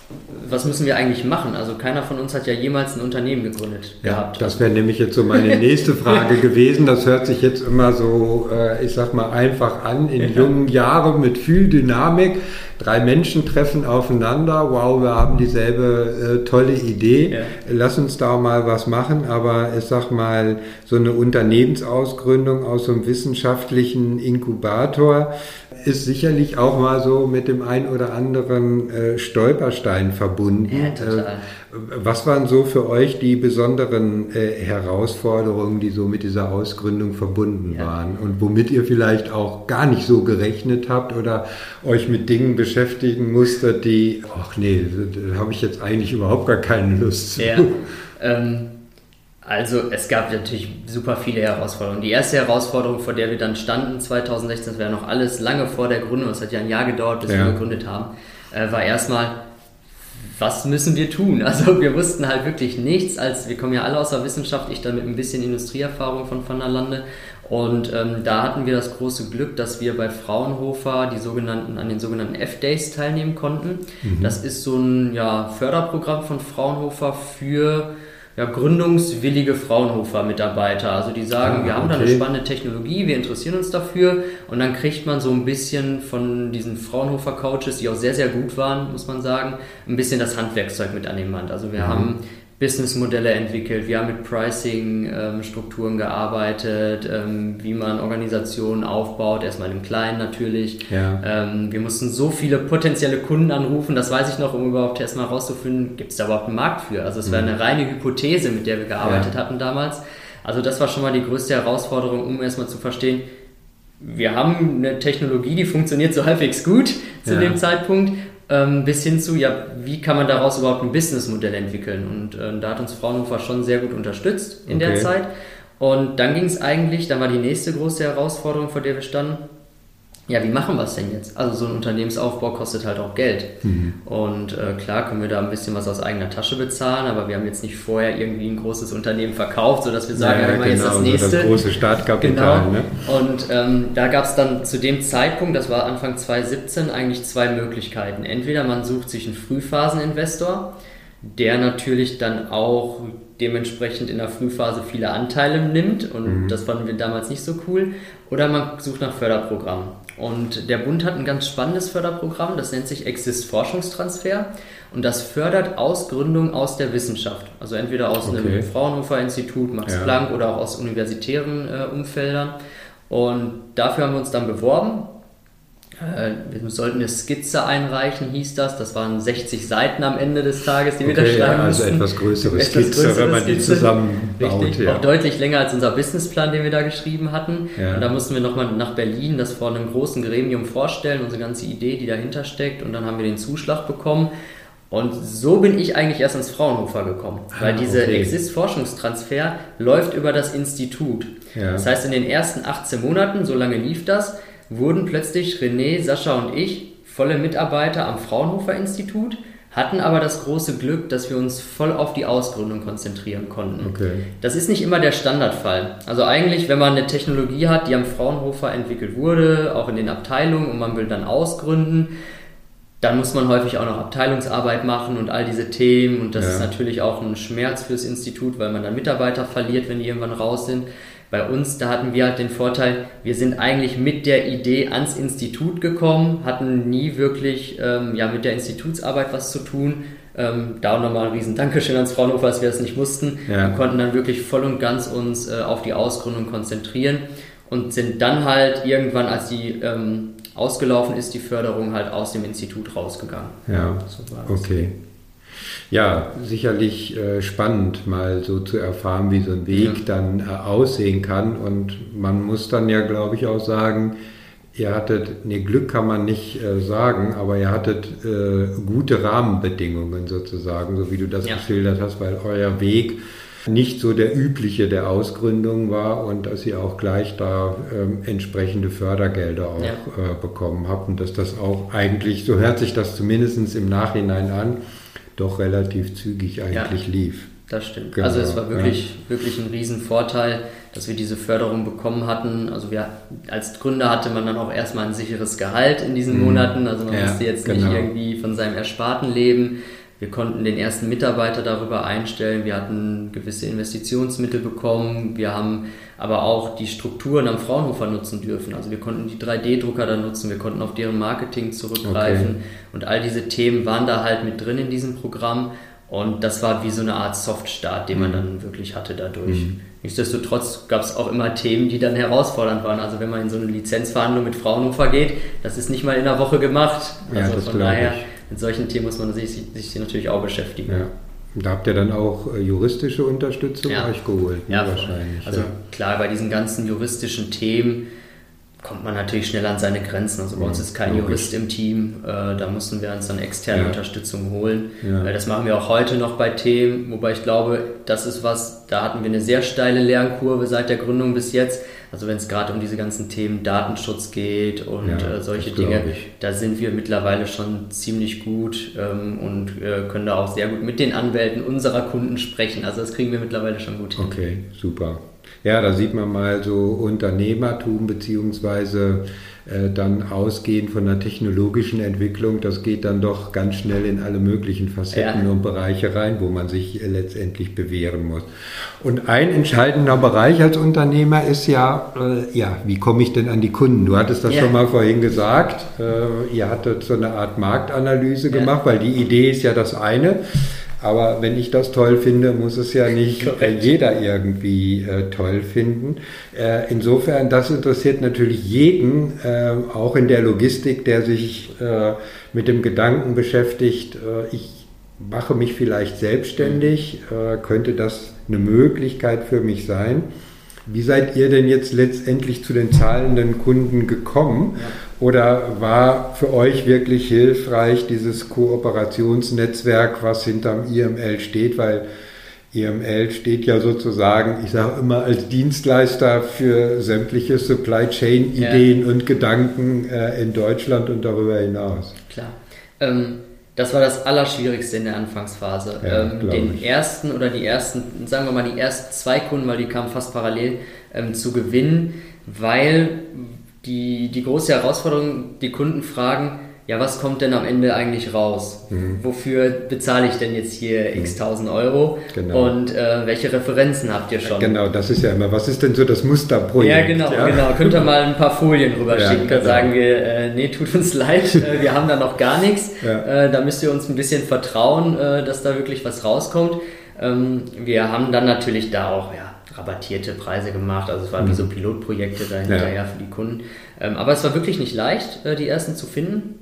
was müssen wir eigentlich machen. Also keiner von uns hat ja jemals ein Unternehmen gegründet ja, gehabt. Das wäre nämlich jetzt so meine nächste Frage gewesen. Das hört sich jetzt immer so, äh, ich sag mal, einfach an, in ja. jungen Jahren mit viel Dynamik. Drei Menschen treffen aufeinander, wow, wir haben dieselbe äh, tolle Idee, ja. lass uns da mal was machen, aber ich sag mal, so eine Unternehmensausgründung aus so einem wissenschaftlichen Inkubator ist sicherlich auch mal so mit dem ein oder anderen äh, Stolperstein verbunden. Ja, total. Was waren so für euch die besonderen äh, Herausforderungen, die so mit dieser Ausgründung verbunden ja. waren und womit ihr vielleicht auch gar nicht so gerechnet habt oder euch mit Dingen beschäftigen musstet, die, ach nee, da habe ich jetzt eigentlich überhaupt gar keine Lust zu. Ja, ähm, also es gab natürlich super viele Herausforderungen. Die erste Herausforderung, vor der wir dann standen 2016, das wäre noch alles lange vor der Gründung, es hat ja ein Jahr gedauert, bis ja. wir gegründet haben, äh, war erstmal was müssen wir tun? Also wir wussten halt wirklich nichts, als wir kommen ja alle aus der Wissenschaft, ich dann mit ein bisschen Industrieerfahrung von Van der Lande. Und ähm, da hatten wir das große Glück, dass wir bei Fraunhofer die sogenannten, an den sogenannten F-Days teilnehmen konnten. Mhm. Das ist so ein ja, Förderprogramm von Fraunhofer für ja, gründungswillige Fraunhofer-Mitarbeiter. Also die sagen, ah, wir haben okay. da eine spannende Technologie, wir interessieren uns dafür und dann kriegt man so ein bisschen von diesen Fraunhofer-Coaches, die auch sehr, sehr gut waren, muss man sagen, ein bisschen das Handwerkszeug mit an den Hand. Also wir mhm. haben Businessmodelle entwickelt, wir haben mit Pricing-Strukturen ähm, gearbeitet, ähm, wie man Organisationen aufbaut, erstmal im Kleinen natürlich. Ja. Ähm, wir mussten so viele potenzielle Kunden anrufen, das weiß ich noch, um überhaupt erstmal herauszufinden, gibt es da überhaupt einen Markt für? Also es war eine reine Hypothese, mit der wir gearbeitet ja. hatten damals. Also das war schon mal die größte Herausforderung, um erstmal zu verstehen, wir haben eine Technologie, die funktioniert so halbwegs gut zu ja. dem Zeitpunkt ähm, bis hin zu, ja, wie kann man daraus überhaupt ein Businessmodell entwickeln? Und äh, da hat uns Fraunhofer schon sehr gut unterstützt in okay. der Zeit. Und dann ging es eigentlich, dann war die nächste große Herausforderung, vor der wir standen, ja, wie machen wir es denn jetzt? Also so ein Unternehmensaufbau kostet halt auch Geld. Mhm. Und äh, klar können wir da ein bisschen was aus eigener Tasche bezahlen, aber wir haben jetzt nicht vorher irgendwie ein großes Unternehmen verkauft, sodass wir sagen, ja, ja, wir genau, jetzt das nächste. So das große Startkapital. Genau. Ne? Und ähm, da gab es dann zu dem Zeitpunkt, das war Anfang 2017, eigentlich zwei Möglichkeiten. Entweder man sucht sich einen Frühphaseninvestor, der natürlich dann auch dementsprechend in der Frühphase viele Anteile nimmt und mhm. das fanden wir damals nicht so cool. Oder man sucht nach Förderprogrammen. Und der Bund hat ein ganz spannendes Förderprogramm, das nennt sich Exist Forschungstransfer und das fördert Ausgründung aus der Wissenschaft. Also entweder aus okay. einem Fraunhofer Institut, Max ja. Planck oder auch aus universitären äh, Umfeldern. Und dafür haben wir uns dann beworben wir sollten eine Skizze einreichen, hieß das. Das waren 60 Seiten am Ende des Tages, die okay, wir da schreiben ja, also mussten. etwas größere etwas Skizze, größere wenn man Skizze. die zusammenbaut. Richtig, ja. auch deutlich länger als unser Businessplan, den wir da geschrieben hatten. Ja. Und da mussten wir nochmal nach Berlin das vor einem großen Gremium vorstellen, unsere ganze Idee, die dahinter steckt. Und dann haben wir den Zuschlag bekommen. Und so bin ich eigentlich erst ins Fraunhofer gekommen, weil ah, dieser okay. Exist-Forschungstransfer läuft über das Institut. Ja. Das heißt, in den ersten 18 Monaten, so lange lief das, wurden plötzlich René, Sascha und ich volle Mitarbeiter am Fraunhofer Institut, hatten aber das große Glück, dass wir uns voll auf die Ausgründung konzentrieren konnten. Okay. Das ist nicht immer der Standardfall. Also eigentlich, wenn man eine Technologie hat, die am Fraunhofer entwickelt wurde, auch in den Abteilungen und man will dann ausgründen, dann muss man häufig auch noch Abteilungsarbeit machen und all diese Themen und das ja. ist natürlich auch ein Schmerz fürs Institut, weil man dann Mitarbeiter verliert, wenn die irgendwann raus sind. Bei uns, da hatten wir halt den Vorteil, wir sind eigentlich mit der Idee ans Institut gekommen, hatten nie wirklich ähm, ja, mit der Institutsarbeit was zu tun. Ähm, da auch nochmal ein riesen Dankeschön ans Fraunhofer, dass wir das nicht mussten. Ja. Wir konnten dann wirklich voll und ganz uns äh, auf die Ausgründung konzentrieren und sind dann halt irgendwann, als die ähm, ausgelaufen ist, die Förderung halt aus dem Institut rausgegangen. Ja, so okay. Ja, sicherlich äh, spannend, mal so zu erfahren, wie so ein Weg ja. dann äh, aussehen kann. Und man muss dann ja, glaube ich, auch sagen, ihr hattet, ne, Glück kann man nicht äh, sagen, aber ihr hattet äh, gute Rahmenbedingungen sozusagen, so wie du das ja. geschildert hast, weil euer Weg nicht so der übliche der Ausgründung war und dass ihr auch gleich da ähm, entsprechende Fördergelder auch ja. äh, bekommen habt und dass das auch eigentlich, so hört sich das zumindest im Nachhinein an, doch relativ zügig eigentlich ja, lief. Das stimmt. Genau, also es war wirklich, ja. wirklich ein Riesenvorteil, dass wir diese Förderung bekommen hatten. Also wir als Gründer hatte man dann auch erstmal ein sicheres Gehalt in diesen mhm. Monaten. Also man ja, musste jetzt genau. nicht irgendwie von seinem Ersparten leben. Wir konnten den ersten Mitarbeiter darüber einstellen. Wir hatten gewisse Investitionsmittel bekommen. Wir haben aber auch die Strukturen am Fraunhofer nutzen dürfen. Also wir konnten die 3D-Drucker dann nutzen, wir konnten auf deren Marketing zurückgreifen okay. und all diese Themen waren da halt mit drin in diesem Programm und das war wie so eine Art Softstart, den man mhm. dann wirklich hatte dadurch. Mhm. Nichtsdestotrotz gab es auch immer Themen, die dann herausfordernd waren. Also wenn man in so eine Lizenzverhandlung mit Fraunhofer geht, das ist nicht mal in einer Woche gemacht. Also ja, von daher, ich. Mit solchen Themen muss man sich, sich natürlich auch beschäftigen. Ja. Da habt ihr dann auch äh, juristische Unterstützung ja. euch geholt, ne, ja, wahrscheinlich. Also klar, bei diesen ganzen juristischen Themen kommt man natürlich schnell an seine Grenzen. Also bei uns ist kein Jurist im Team, äh, da mussten wir uns dann externe. Unterstützung holen. Ja. Das machen wir auch heute noch bei Themen, wobei ich glaube, das ist was, da hatten wir eine sehr steile Lernkurve seit der Gründung bis jetzt. Also wenn es gerade um diese ganzen Themen Datenschutz geht und ja, äh, solche Dinge, da sind wir mittlerweile schon ziemlich gut ähm, und äh, können da auch sehr gut mit den Anwälten unserer Kunden sprechen. Also das kriegen wir mittlerweile schon gut hin. Okay, super. Ja, da sieht man mal so Unternehmertum beziehungsweise äh, dann ausgehend von der technologischen Entwicklung, das geht dann doch ganz schnell in alle möglichen Facetten ja. und Bereiche rein, wo man sich äh, letztendlich bewähren muss. Und ein entscheidender Bereich als Unternehmer ist ja, äh, ja, wie komme ich denn an die Kunden? Du hattest das ja. schon mal vorhin gesagt, äh, ihr hattet so eine Art Marktanalyse gemacht, weil die Idee ist ja das eine. Aber wenn ich das toll finde, muss es ja nicht Korrekt. jeder irgendwie äh, toll finden. Äh, insofern, das interessiert natürlich jeden, äh, auch in der Logistik, der sich äh, mit dem Gedanken beschäftigt, äh, ich mache mich vielleicht selbstständig, äh, könnte das eine Möglichkeit für mich sein. Wie seid ihr denn jetzt letztendlich zu den zahlenden Kunden gekommen? Oder war für euch wirklich hilfreich dieses Kooperationsnetzwerk, was hinterm IML steht? Weil IML steht ja sozusagen, ich sage immer, als Dienstleister für sämtliche Supply Chain Ideen ja. und Gedanken äh, in Deutschland und darüber hinaus. Klar. Ähm, das war das Allerschwierigste in der Anfangsphase. Ja, ähm, den ich. ersten oder die ersten, sagen wir mal, die ersten zwei Kunden, weil die kamen fast parallel, ähm, zu gewinnen, weil die, die große Herausforderung, die Kunden fragen, ja, was kommt denn am Ende eigentlich raus? Mhm. Wofür bezahle ich denn jetzt hier mhm. x tausend Euro? Genau. Und äh, welche Referenzen habt ihr schon? Genau, das ist ja immer, was ist denn so das Musterprojekt? Ja, genau, ja? genau. Könnt ihr mal ein paar Folien rüberschicken, ja, dann genau. sagen wir, äh, nee, tut uns leid, äh, wir haben da noch gar nichts. Ja. Äh, da müsst ihr uns ein bisschen vertrauen, äh, dass da wirklich was rauskommt. Ähm, wir haben dann natürlich da auch, ja, rabattierte Preise gemacht. Also es waren mhm. wie so Pilotprojekte dahinterher ja. für die Kunden. Ähm, aber es war wirklich nicht leicht, äh, die ersten zu finden.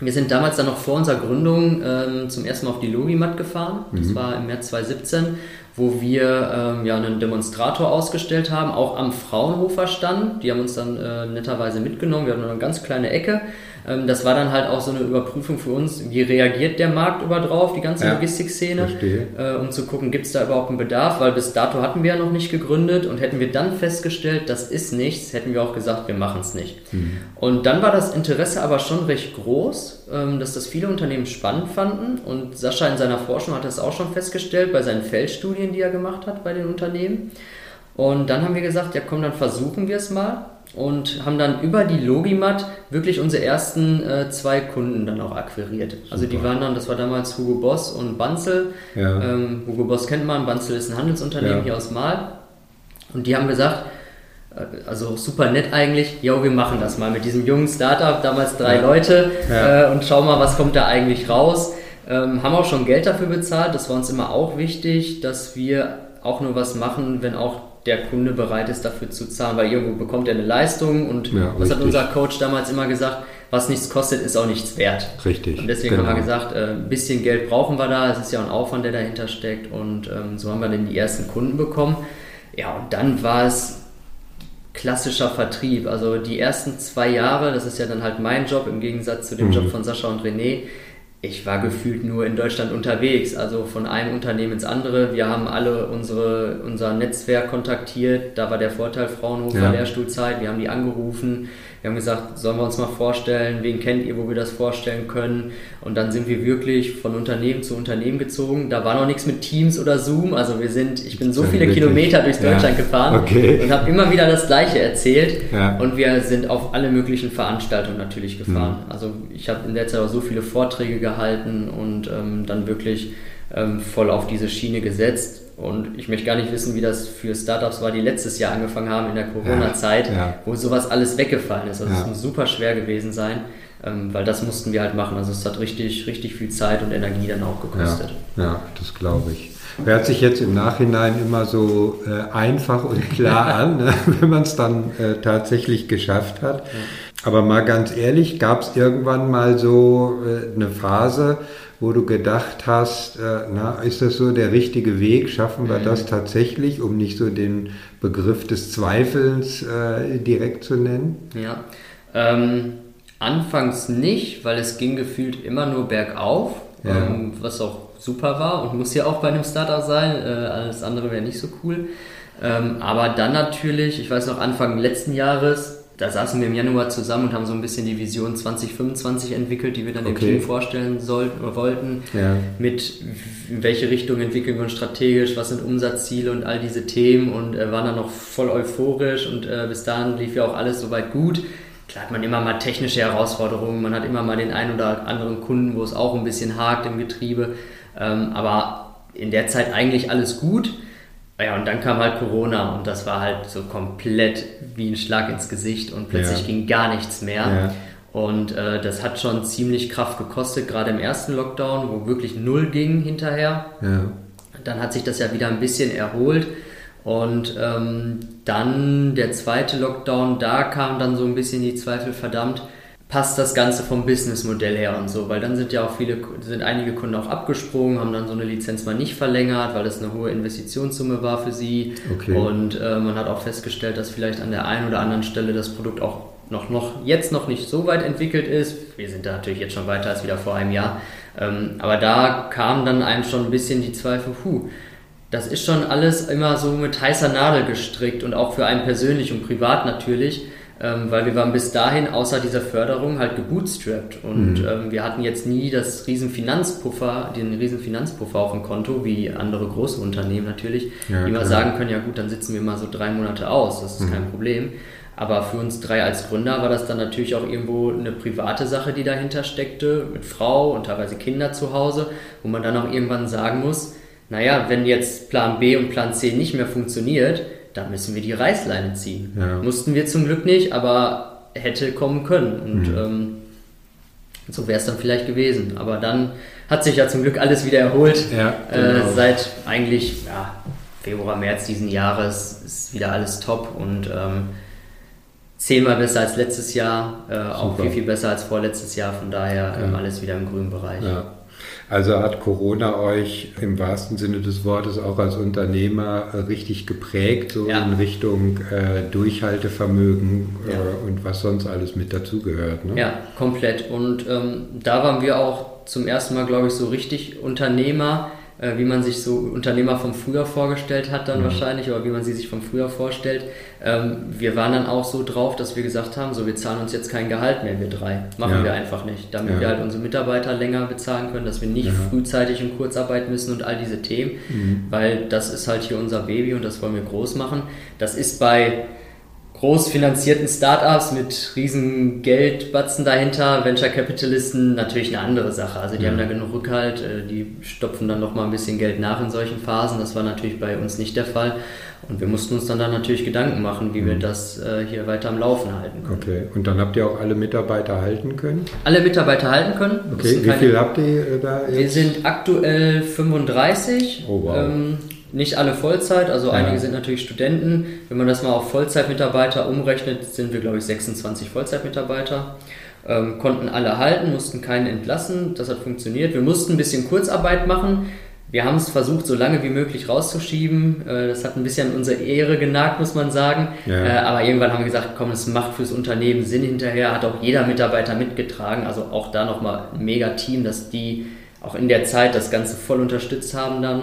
Wir sind damals dann noch vor unserer Gründung ähm, zum ersten Mal auf die Logimat gefahren. Das mhm. war im März 2017, wo wir ähm, ja einen Demonstrator ausgestellt haben, auch am Fraunhofer stand. Die haben uns dann äh, netterweise mitgenommen. Wir hatten eine ganz kleine Ecke das war dann halt auch so eine Überprüfung für uns, wie reagiert der Markt über drauf, die ganze ja, Logistikszene, äh, um zu gucken, gibt es da überhaupt einen Bedarf, weil bis dato hatten wir ja noch nicht gegründet und hätten wir dann festgestellt, das ist nichts, hätten wir auch gesagt, wir machen es nicht. Mhm. Und dann war das Interesse aber schon recht groß, ähm, dass das viele Unternehmen spannend fanden und Sascha in seiner Forschung hat das auch schon festgestellt bei seinen Feldstudien, die er gemacht hat bei den Unternehmen. Und dann haben wir gesagt, ja komm, dann versuchen wir es mal und haben dann über die Logimat wirklich unsere ersten äh, zwei Kunden dann auch akquiriert. Super. Also die waren dann, das war damals Hugo Boss und Banzel. Ja. Ähm, Hugo Boss kennt man, Banzel ist ein Handelsunternehmen ja. hier aus Mal. Und die haben gesagt, äh, also super nett eigentlich, ja, wir machen das mal mit diesem jungen Startup, damals drei ja. Leute äh, und schauen mal, was kommt da eigentlich raus. Ähm, haben auch schon Geld dafür bezahlt, das war uns immer auch wichtig, dass wir auch nur was machen, wenn auch der Kunde bereit ist, dafür zu zahlen, weil irgendwo bekommt er eine Leistung und ja, was hat unser Coach damals immer gesagt, was nichts kostet, ist auch nichts wert. Richtig. Und deswegen genau. haben wir gesagt, äh, ein bisschen Geld brauchen wir da, es ist ja ein Aufwand, der dahinter steckt und ähm, so haben wir dann die ersten Kunden bekommen. Ja, und dann war es klassischer Vertrieb. Also die ersten zwei Jahre, das ist ja dann halt mein Job im Gegensatz zu dem mhm. Job von Sascha und René, ich war gefühlt nur in Deutschland unterwegs, also von einem Unternehmen ins andere. Wir haben alle unsere, unser Netzwerk kontaktiert. Da war der Vorteil Fraunhofer ja. Lehrstuhlzeit. Wir haben die angerufen. Wir haben gesagt, sollen wir uns mal vorstellen, wen kennt ihr, wo wir das vorstellen können. Und dann sind wir wirklich von Unternehmen zu Unternehmen gezogen. Da war noch nichts mit Teams oder Zoom. Also wir sind, ich bin so viele wirklich? Kilometer durch Deutschland ja. gefahren okay. und habe immer wieder das Gleiche erzählt. Ja. Und wir sind auf alle möglichen Veranstaltungen natürlich gefahren. Mhm. Also ich habe in der Zeit auch so viele Vorträge gehalten und ähm, dann wirklich ähm, voll auf diese Schiene gesetzt. Und ich möchte gar nicht wissen, wie das für Startups war, die letztes Jahr angefangen haben in der Corona-Zeit, ja, ja. wo sowas alles weggefallen ist. Also es muss super schwer gewesen sein, ähm, weil das mussten wir halt machen. Also es hat richtig, richtig viel Zeit und Energie dann auch gekostet. Ja, ja das glaube ich. Hört sich jetzt im Nachhinein immer so äh, einfach und klar an, ne, wenn man es dann äh, tatsächlich geschafft hat. Aber mal ganz ehrlich, gab es irgendwann mal so äh, eine Phase, wo du gedacht hast, äh, na, ist das so der richtige Weg? Schaffen wir mhm. das tatsächlich, um nicht so den Begriff des Zweifelns äh, direkt zu nennen? Ja, ähm, anfangs nicht, weil es ging gefühlt immer nur bergauf, ja. ähm, was auch super war und muss ja auch bei einem Startup sein. Äh, alles andere wäre nicht so cool. Ähm, aber dann natürlich, ich weiß noch, Anfang letzten Jahres da saßen wir im Januar zusammen und haben so ein bisschen die Vision 2025 entwickelt, die wir dann okay. dem Team vorstellen sollten oder wollten. Ja. Mit in welche Richtung entwickeln wir uns strategisch, was sind Umsatzziele und all diese Themen und äh, waren dann noch voll euphorisch und äh, bis dahin lief ja auch alles soweit gut. Klar hat man immer mal technische Herausforderungen, man hat immer mal den einen oder anderen Kunden, wo es auch ein bisschen hakt im Getriebe, ähm, aber in der Zeit eigentlich alles gut. Ja, und dann kam halt Corona und das war halt so komplett wie ein Schlag ins Gesicht und plötzlich ja. ging gar nichts mehr. Ja. Und äh, das hat schon ziemlich Kraft gekostet, gerade im ersten Lockdown, wo wirklich null ging hinterher. Ja. Dann hat sich das ja wieder ein bisschen erholt. Und ähm, dann der zweite Lockdown, da kam dann so ein bisschen die Zweifel, verdammt, passt das Ganze vom Businessmodell her und so, weil dann sind ja auch viele, sind einige Kunden auch abgesprungen, haben dann so eine Lizenz mal nicht verlängert, weil es eine hohe Investitionssumme war für sie. Okay. Und äh, man hat auch festgestellt, dass vielleicht an der einen oder anderen Stelle das Produkt auch noch, noch jetzt noch nicht so weit entwickelt ist. Wir sind da natürlich jetzt schon weiter als wieder vor einem Jahr. Ähm, aber da kamen dann einem schon ein bisschen die Zweifel, puh, das ist schon alles immer so mit heißer Nadel gestrickt und auch für einen persönlich und privat natürlich, ähm, weil wir waren bis dahin außer dieser Förderung halt gebootstrapped und mhm. ähm, wir hatten jetzt nie das riesen Finanzpuffer, den riesen Finanzpuffer auf dem Konto, wie andere große Unternehmen natürlich, ja, die mal sagen können, ja gut, dann sitzen wir mal so drei Monate aus, das ist mhm. kein Problem. Aber für uns drei als Gründer war das dann natürlich auch irgendwo eine private Sache, die dahinter steckte, mit Frau und teilweise Kinder zu Hause, wo man dann auch irgendwann sagen muss, naja, wenn jetzt Plan B und Plan C nicht mehr funktioniert, dann müssen wir die Reißleine ziehen. Ja. Mussten wir zum Glück nicht, aber hätte kommen können. Und mhm. ähm, so wäre es dann vielleicht gewesen. Aber dann hat sich ja zum Glück alles wieder erholt. Ja, äh, genau. äh, seit eigentlich ja, Februar, März diesen Jahres ist wieder alles top und ähm, zehnmal besser als letztes Jahr, äh, auch viel, viel besser als vorletztes Jahr. Von daher ähm, alles wieder im grünen Bereich. Ja. Also hat Corona euch im wahrsten Sinne des Wortes auch als Unternehmer äh, richtig geprägt, so ja. in Richtung äh, Durchhaltevermögen äh, ja. und was sonst alles mit dazugehört. Ne? Ja, komplett. Und ähm, da waren wir auch zum ersten Mal, glaube ich, so richtig Unternehmer äh, wie man sich so Unternehmer vom Früher vorgestellt hat dann mhm. wahrscheinlich oder wie man sie sich vom Früher vorstellt. Ähm, wir waren dann auch so drauf, dass wir gesagt haben, so wir zahlen uns jetzt kein Gehalt mehr, wir drei. Machen ja. wir einfach nicht, damit ja. wir halt unsere Mitarbeiter länger bezahlen können, dass wir nicht ja. frühzeitig in Kurzarbeit müssen und all diese Themen, mhm. weil das ist halt hier unser Baby und das wollen wir groß machen. Das ist bei groß finanzierten Startups mit riesen Geldbatzen dahinter, Venture Capitalisten, natürlich eine andere Sache. Also die ja. haben da genug Rückhalt, äh, die stopfen dann noch mal ein bisschen Geld nach in solchen Phasen. Das war natürlich bei uns nicht der Fall. Und wir mussten uns dann, dann natürlich Gedanken machen, wie mhm. wir das äh, hier weiter am Laufen halten können. Okay, und dann habt ihr auch alle Mitarbeiter halten können? Alle Mitarbeiter halten können. Okay, wie viel habt ihr äh, da jetzt? Wir sind aktuell 35. Oh wow. Ähm, nicht alle Vollzeit, also ja. einige sind natürlich Studenten. Wenn man das mal auf Vollzeitmitarbeiter umrechnet, sind wir, glaube ich, 26 Vollzeitmitarbeiter. Ähm, konnten alle halten, mussten keinen entlassen. Das hat funktioniert. Wir mussten ein bisschen Kurzarbeit machen. Wir haben es versucht, so lange wie möglich rauszuschieben. Äh, das hat ein bisschen an unsere Ehre genagt, muss man sagen. Ja. Äh, aber irgendwann haben wir gesagt, komm, es macht fürs Unternehmen Sinn hinterher. Hat auch jeder Mitarbeiter mitgetragen. Also auch da nochmal ein mega Team, dass die auch in der Zeit das Ganze voll unterstützt haben dann.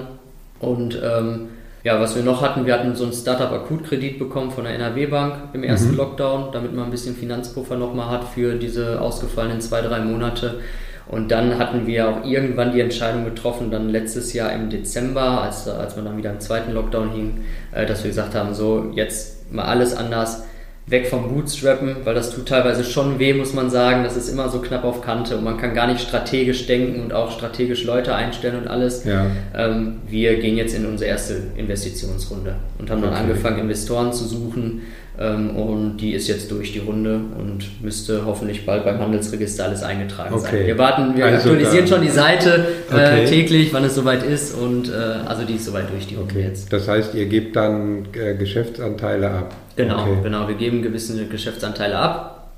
Und ähm, ja, was wir noch hatten, wir hatten so einen Startup-Akutkredit bekommen von der NRW-Bank im ersten mhm. Lockdown, damit man ein bisschen Finanzpuffer nochmal hat für diese ausgefallenen zwei, drei Monate. Und dann hatten wir auch irgendwann die Entscheidung getroffen, dann letztes Jahr im Dezember, als, als man dann wieder im zweiten Lockdown hing, äh, dass wir gesagt haben, so jetzt mal alles anders weg vom Bootstrappen, weil das tut teilweise schon weh, muss man sagen. Das ist immer so knapp auf Kante und man kann gar nicht strategisch denken und auch strategisch Leute einstellen und alles. Ja. Ähm, wir gehen jetzt in unsere erste Investitionsrunde und haben dann okay. angefangen, Investoren zu suchen. Ähm, und die ist jetzt durch die Runde und müsste hoffentlich bald beim Handelsregister alles eingetragen okay. sein. Wir warten, wir also aktualisieren schon die Seite äh, okay. äh, täglich, wann es soweit ist und äh, also die ist soweit durch die Runde jetzt. Das heißt, ihr gebt dann äh, Geschäftsanteile ab? Genau, okay. genau. Wir geben gewisse Geschäftsanteile ab,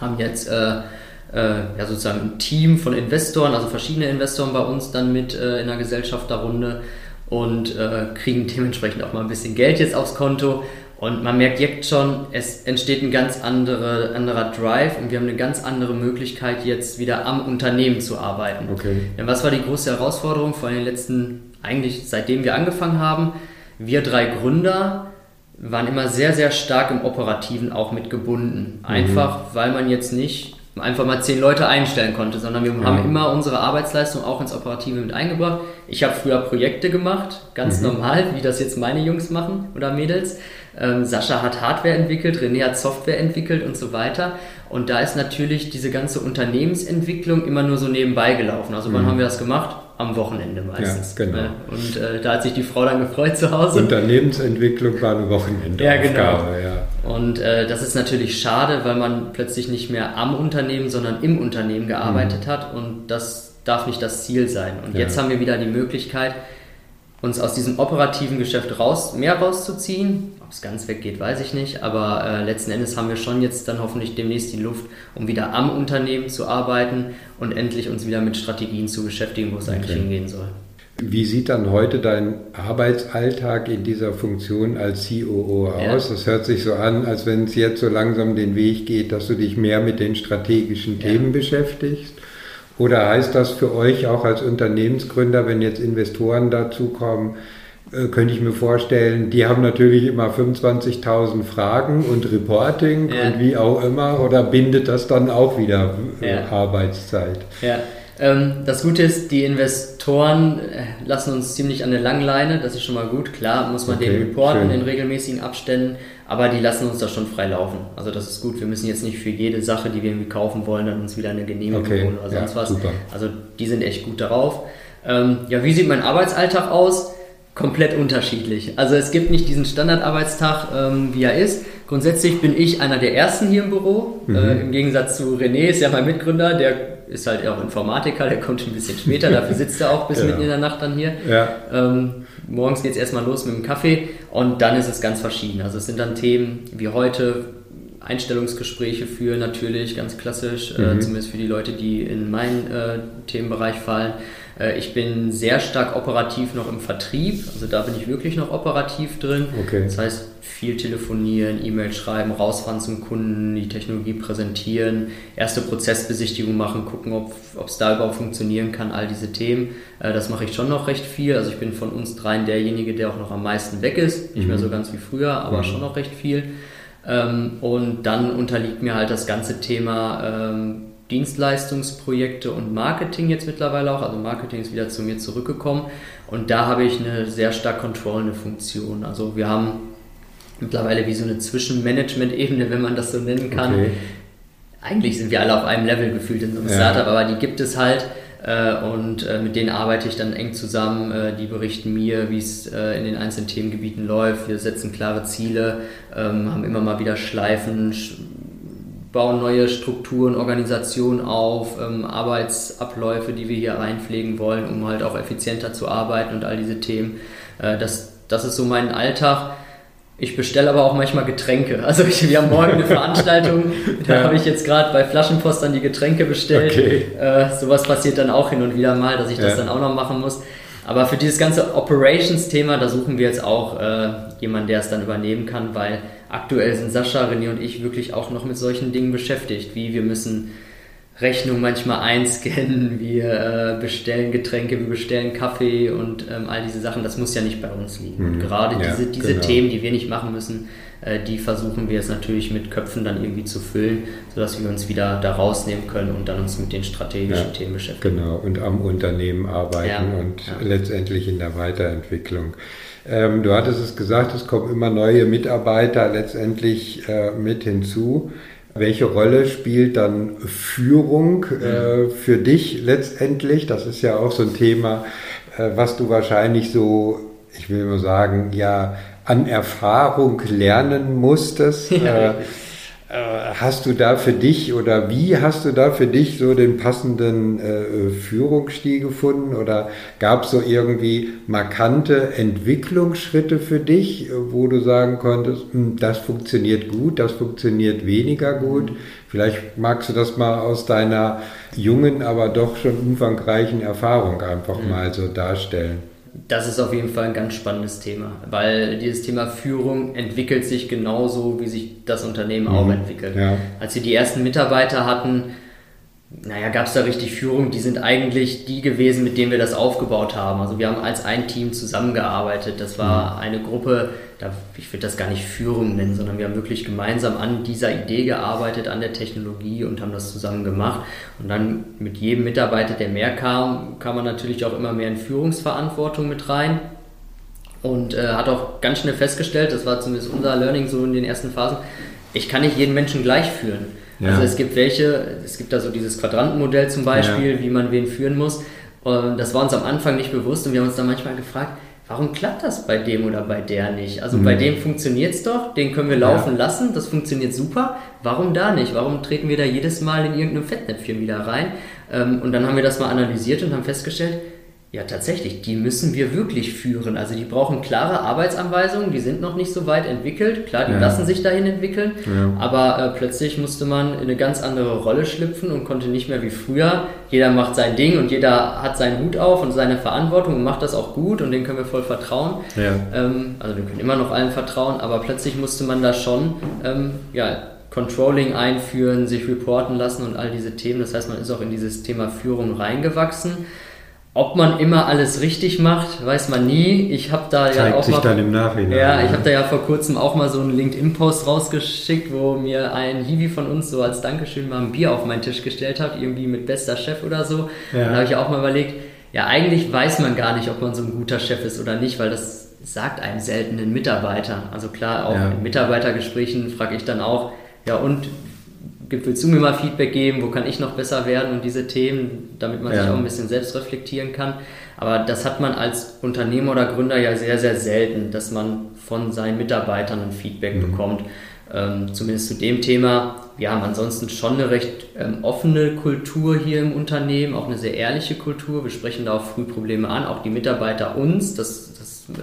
haben jetzt äh, äh, ja, sozusagen ein Team von Investoren, also verschiedene Investoren bei uns dann mit äh, in der Gesellschafterrunde und äh, kriegen dementsprechend auch mal ein bisschen Geld jetzt aufs Konto. Und man merkt jetzt schon, es entsteht ein ganz andere, anderer Drive und wir haben eine ganz andere Möglichkeit, jetzt wieder am Unternehmen zu arbeiten. Okay. Denn was war die große Herausforderung vor den letzten, eigentlich seitdem wir angefangen haben? Wir drei Gründer waren immer sehr, sehr stark im Operativen auch mit gebunden. Einfach, mhm. weil man jetzt nicht einfach mal zehn Leute einstellen konnte, sondern wir mhm. haben immer unsere Arbeitsleistung auch ins Operative mit eingebracht. Ich habe früher Projekte gemacht, ganz mhm. normal, wie das jetzt meine Jungs machen oder Mädels. Ähm, Sascha hat Hardware entwickelt, René hat Software entwickelt und so weiter. Und da ist natürlich diese ganze Unternehmensentwicklung immer nur so nebenbei gelaufen. Also wann mhm. haben wir das gemacht? Am Wochenende meistens. Ja, genau. Und äh, da hat sich die Frau dann gefreut zu Hause. Unternehmensentwicklung war eine Wochenende. Ja, genau. Ja. Und äh, das ist natürlich schade, weil man plötzlich nicht mehr am Unternehmen, sondern im Unternehmen gearbeitet mhm. hat und das darf nicht das Ziel sein. Und ja. jetzt haben wir wieder die Möglichkeit, uns aus diesem operativen Geschäft raus, mehr rauszuziehen. Ob es ganz weggeht, weiß ich nicht, aber äh, letzten Endes haben wir schon jetzt dann hoffentlich demnächst die Luft, um wieder am Unternehmen zu arbeiten und endlich uns wieder mit Strategien zu beschäftigen, wo es okay. eigentlich hingehen soll. Wie sieht dann heute dein Arbeitsalltag in dieser Funktion als COO aus? Es ja. hört sich so an, als wenn es jetzt so langsam den Weg geht, dass du dich mehr mit den strategischen ja. Themen beschäftigst. Oder heißt das für euch auch als Unternehmensgründer, wenn jetzt Investoren dazukommen, äh, könnte ich mir vorstellen, die haben natürlich immer 25.000 Fragen und Reporting ja. und wie auch immer, oder bindet das dann auch wieder äh, ja. Arbeitszeit? Ja. Ähm, das Gute ist, die Investoren äh, lassen uns ziemlich an der Langleine, das ist schon mal gut. Klar muss man okay, den reporten schön. in regelmäßigen Abständen, aber die lassen uns da schon frei laufen. Also das ist gut. Wir müssen jetzt nicht für jede Sache, die wir irgendwie kaufen wollen, dann uns wieder eine Genehmigung okay, holen oder sonst ja, was. Super. Also die sind echt gut darauf. Ähm, ja, wie sieht mein Arbeitsalltag aus? komplett unterschiedlich. Also es gibt nicht diesen Standardarbeitstag, ähm, wie er ist. Grundsätzlich bin ich einer der Ersten hier im Büro. Mhm. Äh, Im Gegensatz zu René ist ja mein Mitgründer, der ist halt auch Informatiker, der kommt ein bisschen später, dafür sitzt er auch bis ja. mitten in der Nacht dann hier. Ja. Ähm, morgens geht es erstmal los mit dem Kaffee und dann ist es ganz verschieden. Also es sind dann Themen wie heute, Einstellungsgespräche führen, natürlich, ganz klassisch, äh, mhm. äh, zumindest für die Leute, die in meinen äh, Themenbereich fallen. Äh, ich bin sehr stark operativ noch im Vertrieb, also da bin ich wirklich noch operativ drin. Okay. Das heißt, viel telefonieren, E-Mail schreiben, rausfahren zum Kunden, die Technologie präsentieren, erste Prozessbesichtigung machen, gucken, ob es da überhaupt funktionieren kann, all diese Themen. Äh, das mache ich schon noch recht viel. Also ich bin von uns dreien derjenige, der auch noch am meisten weg ist. Nicht mhm. mehr so ganz wie früher, aber mhm. schon noch recht viel. Ähm, und dann unterliegt mir halt das ganze Thema ähm, Dienstleistungsprojekte und Marketing jetzt mittlerweile auch. Also Marketing ist wieder zu mir zurückgekommen und da habe ich eine sehr stark kontrollende Funktion. Also wir haben mittlerweile wie so eine Zwischenmanagement-Ebene, wenn man das so nennen kann. Okay. Eigentlich sind wir alle auf einem Level gefühlt in so einem ja. Startup, aber die gibt es halt äh, und äh, mit denen arbeite ich dann eng zusammen. Äh, die berichten mir, wie es in den einzelnen Themengebieten läuft. Wir setzen klare Ziele, ähm, haben immer mal wieder Schleifen, bauen neue Strukturen, Organisationen auf, ähm, Arbeitsabläufe, die wir hier reinpflegen wollen, um halt auch effizienter zu arbeiten und all diese Themen. Äh, das, das ist so mein Alltag. Ich bestelle aber auch manchmal Getränke. Also ich, wir haben morgen eine Veranstaltung, da ja. habe ich jetzt gerade bei Flaschenpost dann die Getränke bestellt. Okay. Äh, sowas passiert dann auch hin und wieder mal, dass ich das ja. dann auch noch machen muss. Aber für dieses ganze Operations-Thema, da suchen wir jetzt auch äh, jemanden, der es dann übernehmen kann, weil aktuell sind Sascha, René und ich wirklich auch noch mit solchen Dingen beschäftigt, wie wir müssen Rechnung manchmal einscannen, wir äh, bestellen Getränke, wir bestellen Kaffee und ähm, all diese Sachen, das muss ja nicht bei uns liegen. Mhm. Und gerade ja, diese, diese genau. Themen, die wir nicht machen müssen, äh, die versuchen wir jetzt natürlich mit Köpfen dann irgendwie zu füllen, sodass wir uns wieder da rausnehmen können und dann uns mit den strategischen ja, Themen beschäftigen. Genau, und am Unternehmen arbeiten ja, und letztendlich in der Weiterentwicklung. Ähm, du hattest es gesagt, es kommen immer neue Mitarbeiter letztendlich äh, mit hinzu. Welche Rolle spielt dann Führung äh, für dich letztendlich? Das ist ja auch so ein Thema, äh, was du wahrscheinlich so, ich will mal sagen, ja, an Erfahrung lernen musstest. Ja. Äh, äh, hast du da für dich oder wie hast du da für dich so den passenden äh, Führungsstil gefunden oder gab es so irgendwie markante Entwicklungsschritte für dich, wo du sagen konntest, hm, das funktioniert gut, das funktioniert weniger gut? Vielleicht magst du das mal aus deiner jungen, aber doch schon umfangreichen Erfahrung einfach mhm. mal so darstellen. Das ist auf jeden Fall ein ganz spannendes Thema, weil dieses Thema Führung entwickelt sich genauso, wie sich das Unternehmen mhm. auch entwickelt. Ja. Als wir die ersten Mitarbeiter hatten, naja, gab es da richtig Führung, die sind eigentlich die gewesen, mit denen wir das aufgebaut haben. Also wir haben als ein Team zusammengearbeitet. Das war mhm. eine Gruppe, da, ich würde das gar nicht Führung nennen, sondern wir haben wirklich gemeinsam an dieser Idee gearbeitet, an der Technologie und haben das zusammen gemacht. Und dann mit jedem Mitarbeiter, der mehr kam, kam man natürlich auch immer mehr in Führungsverantwortung mit rein. Und äh, hat auch ganz schnell festgestellt, das war zumindest unser Learning so in den ersten Phasen, ich kann nicht jeden Menschen gleich führen. Ja. Also es gibt welche, es gibt da so dieses Quadrantenmodell zum Beispiel, ja. wie man wen führen muss. Und das war uns am Anfang nicht bewusst und wir haben uns dann manchmal gefragt, warum klappt das bei dem oder bei der nicht? Also mhm. bei dem funktioniert es doch, den können wir laufen ja. lassen, das funktioniert super. Warum da nicht? Warum treten wir da jedes Mal in irgendeinem Fettnäpfchen wieder rein? Ähm, und dann haben wir das mal analysiert und haben festgestellt, Ja, tatsächlich, die müssen wir wirklich führen. Also die brauchen klare Arbeitsanweisungen, die sind noch nicht so weit entwickelt. Klar, die ja. lassen sich dahin entwickeln, ja. aber äh, plötzlich musste man in eine ganz andere Rolle schlüpfen und konnte nicht mehr wie früher. Jeder macht sein Ding und jeder hat seinen Hut auf und seine Verantwortung und macht das auch gut und denen können wir voll vertrauen. Ja. Ähm, also wir können immer noch allen vertrauen, aber plötzlich musste man da schon ähm, ja, Controlling einführen, sich reporten lassen und all diese Themen. Das heißt, man ist auch in dieses Thema Führung reingewachsen. Ob man immer alles richtig macht, weiß man nie. Ich habe da Zeigt ja auch sich mal, dann im Nachhinein. Ja, ich habe da ja vor kurzem auch mal so einen LinkedIn-Post rausgeschickt, wo mir ein Hiwi von uns so als Dankeschön mal ein Bier auf meinen Tisch gestellt hat, irgendwie mit bester Chef oder so. Ja. Da habe ich auch mal überlegt, ja, eigentlich weiß man gar nicht, ob man so ein guter Chef ist oder nicht, weil das sagt einem selten ein Mitarbeiter. Also klar, auch ja. in Mitarbeitergesprächen frage ich dann auch, ja und willst du mir mal Feedback geben, wo kann ich noch besser werden und diese Themen, damit man ja. sich auch ein bisschen selbst reflektieren kann. Aber das hat man als Unternehmer oder Gründer ja sehr, sehr selten, dass man von seinen Mitarbeitern ein Feedback mhm. bekommt. Ähm, zumindest zu dem Thema. Wir haben ansonsten schon eine recht ähm, offene Kultur hier im Unternehmen, auch eine sehr ehrliche Kultur. Wir sprechen da auch früh Probleme an, auch die Mitarbeiter uns. Das,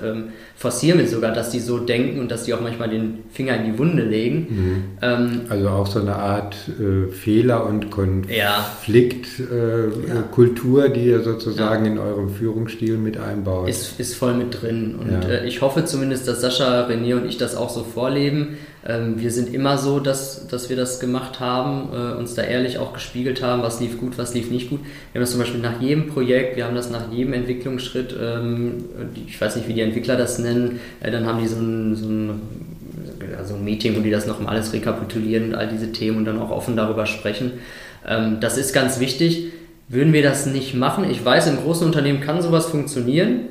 ähm, forcieren wir sogar, dass die so denken und dass die auch manchmal den Finger in die Wunde legen. Mhm. Ähm, also auch so eine Art äh, Fehler- und Konfliktkultur, ja. äh, die ihr sozusagen ja. in eurem Führungsstil mit einbaut. Ist, ist voll mit drin. Und ja. äh, ich hoffe zumindest, dass Sascha, René und ich das auch so vorleben. Ähm, wir sind immer so, dass, dass wir das gemacht haben, äh, uns da ehrlich auch gespiegelt haben, was lief gut, was lief nicht gut. Wir haben das zum Beispiel nach jedem Projekt, wir haben das nach jedem Entwicklungsschritt, ähm, ich weiß nicht, wie die Entwickler das nennen, äh, dann haben die so ein, so ein so ein Meeting, wo die das nochmal alles rekapitulieren und all diese Themen und dann auch offen darüber sprechen. Ähm, das ist ganz wichtig. Würden wir das nicht machen, ich weiß, in großen Unternehmen kann sowas funktionieren.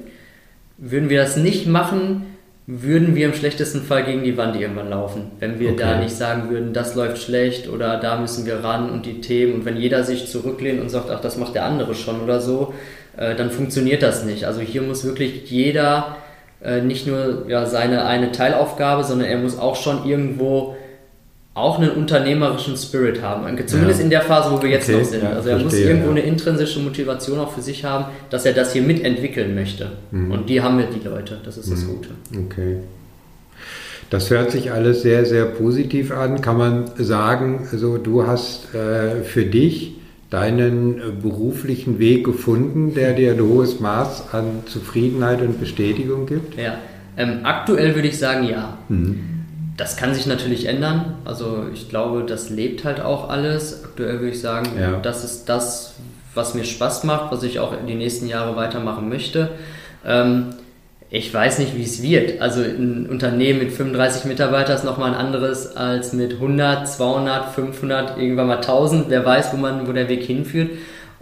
Würden wir das nicht machen, würden wir im schlechtesten Fall gegen die Wand irgendwann laufen. Wenn wir okay. da nicht sagen würden, das läuft schlecht oder da müssen wir ran und die Themen und wenn jeder sich zurücklehnt und sagt, ach, das macht der andere schon oder so, äh, dann funktioniert das nicht. Also hier muss wirklich jeder äh, nicht nur ja, seine eine Teilaufgabe, sondern er muss auch schon irgendwo auch einen unternehmerischen Spirit haben. Zumindest ja. in der Phase, wo wir jetzt okay, noch sind. Ja, also er verstehe, muss irgendwo ja. eine intrinsische Motivation auch für sich haben, dass er das hier mitentwickeln möchte. Mhm. Und die haben wir, die Leute. Das ist das mhm. Gute. Okay. Das hört sich alles sehr, sehr positiv an. Kann man sagen, also du hast äh, für dich deinen äh, beruflichen Weg gefunden, der dir ein hohes Maß an Zufriedenheit und Bestätigung gibt? Ja, ähm, aktuell würde ich sagen ja. Mhm. Das kann sich natürlich ändern. Also ich glaube, das lebt halt auch alles. Aktuell würde ich sagen, ja. das ist das, was mir Spaß macht, was ich auch die nächsten Jahre weitermachen möchte. Ähm, ich weiß nicht, wie es wird. Also ein Unternehmen mit 35 Mitarbeitern ist nochmal ein anderes als mit 100, 200, 500, irgendwann mal 1000. Wer weiß, wo, man, wo der Weg hinführt.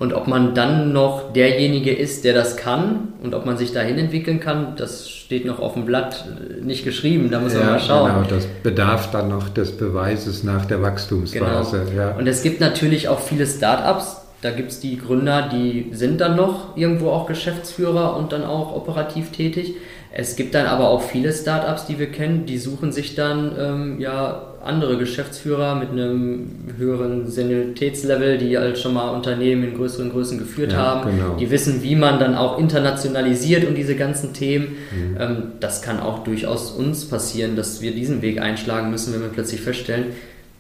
Und ob man dann noch derjenige ist, der das kann und ob man sich dahin entwickeln kann, das steht noch auf dem Blatt äh, nicht geschrieben. Da muss man mal schauen. Genau, das bedarf dann noch des Beweises nach der Wachstumsphase. Genau. Ja. Und es gibt natürlich auch viele Startups, da gibt es die Gründer, die sind dann noch irgendwo auch Geschäftsführer und dann auch operativ tätig. Es gibt dann aber auch viele Startups, die wir kennen, die suchen sich dann ähm, ja andere Geschäftsführer mit einem höheren Senioritätslevel, die halt schon mal Unternehmen in größeren Größen geführt ja, haben. Genau. Die wissen, wie man dann auch internationalisiert und diese ganzen Themen. Mhm. Ähm, das kann auch durchaus uns passieren, dass wir diesen Weg einschlagen müssen, wenn wir plötzlich feststellen,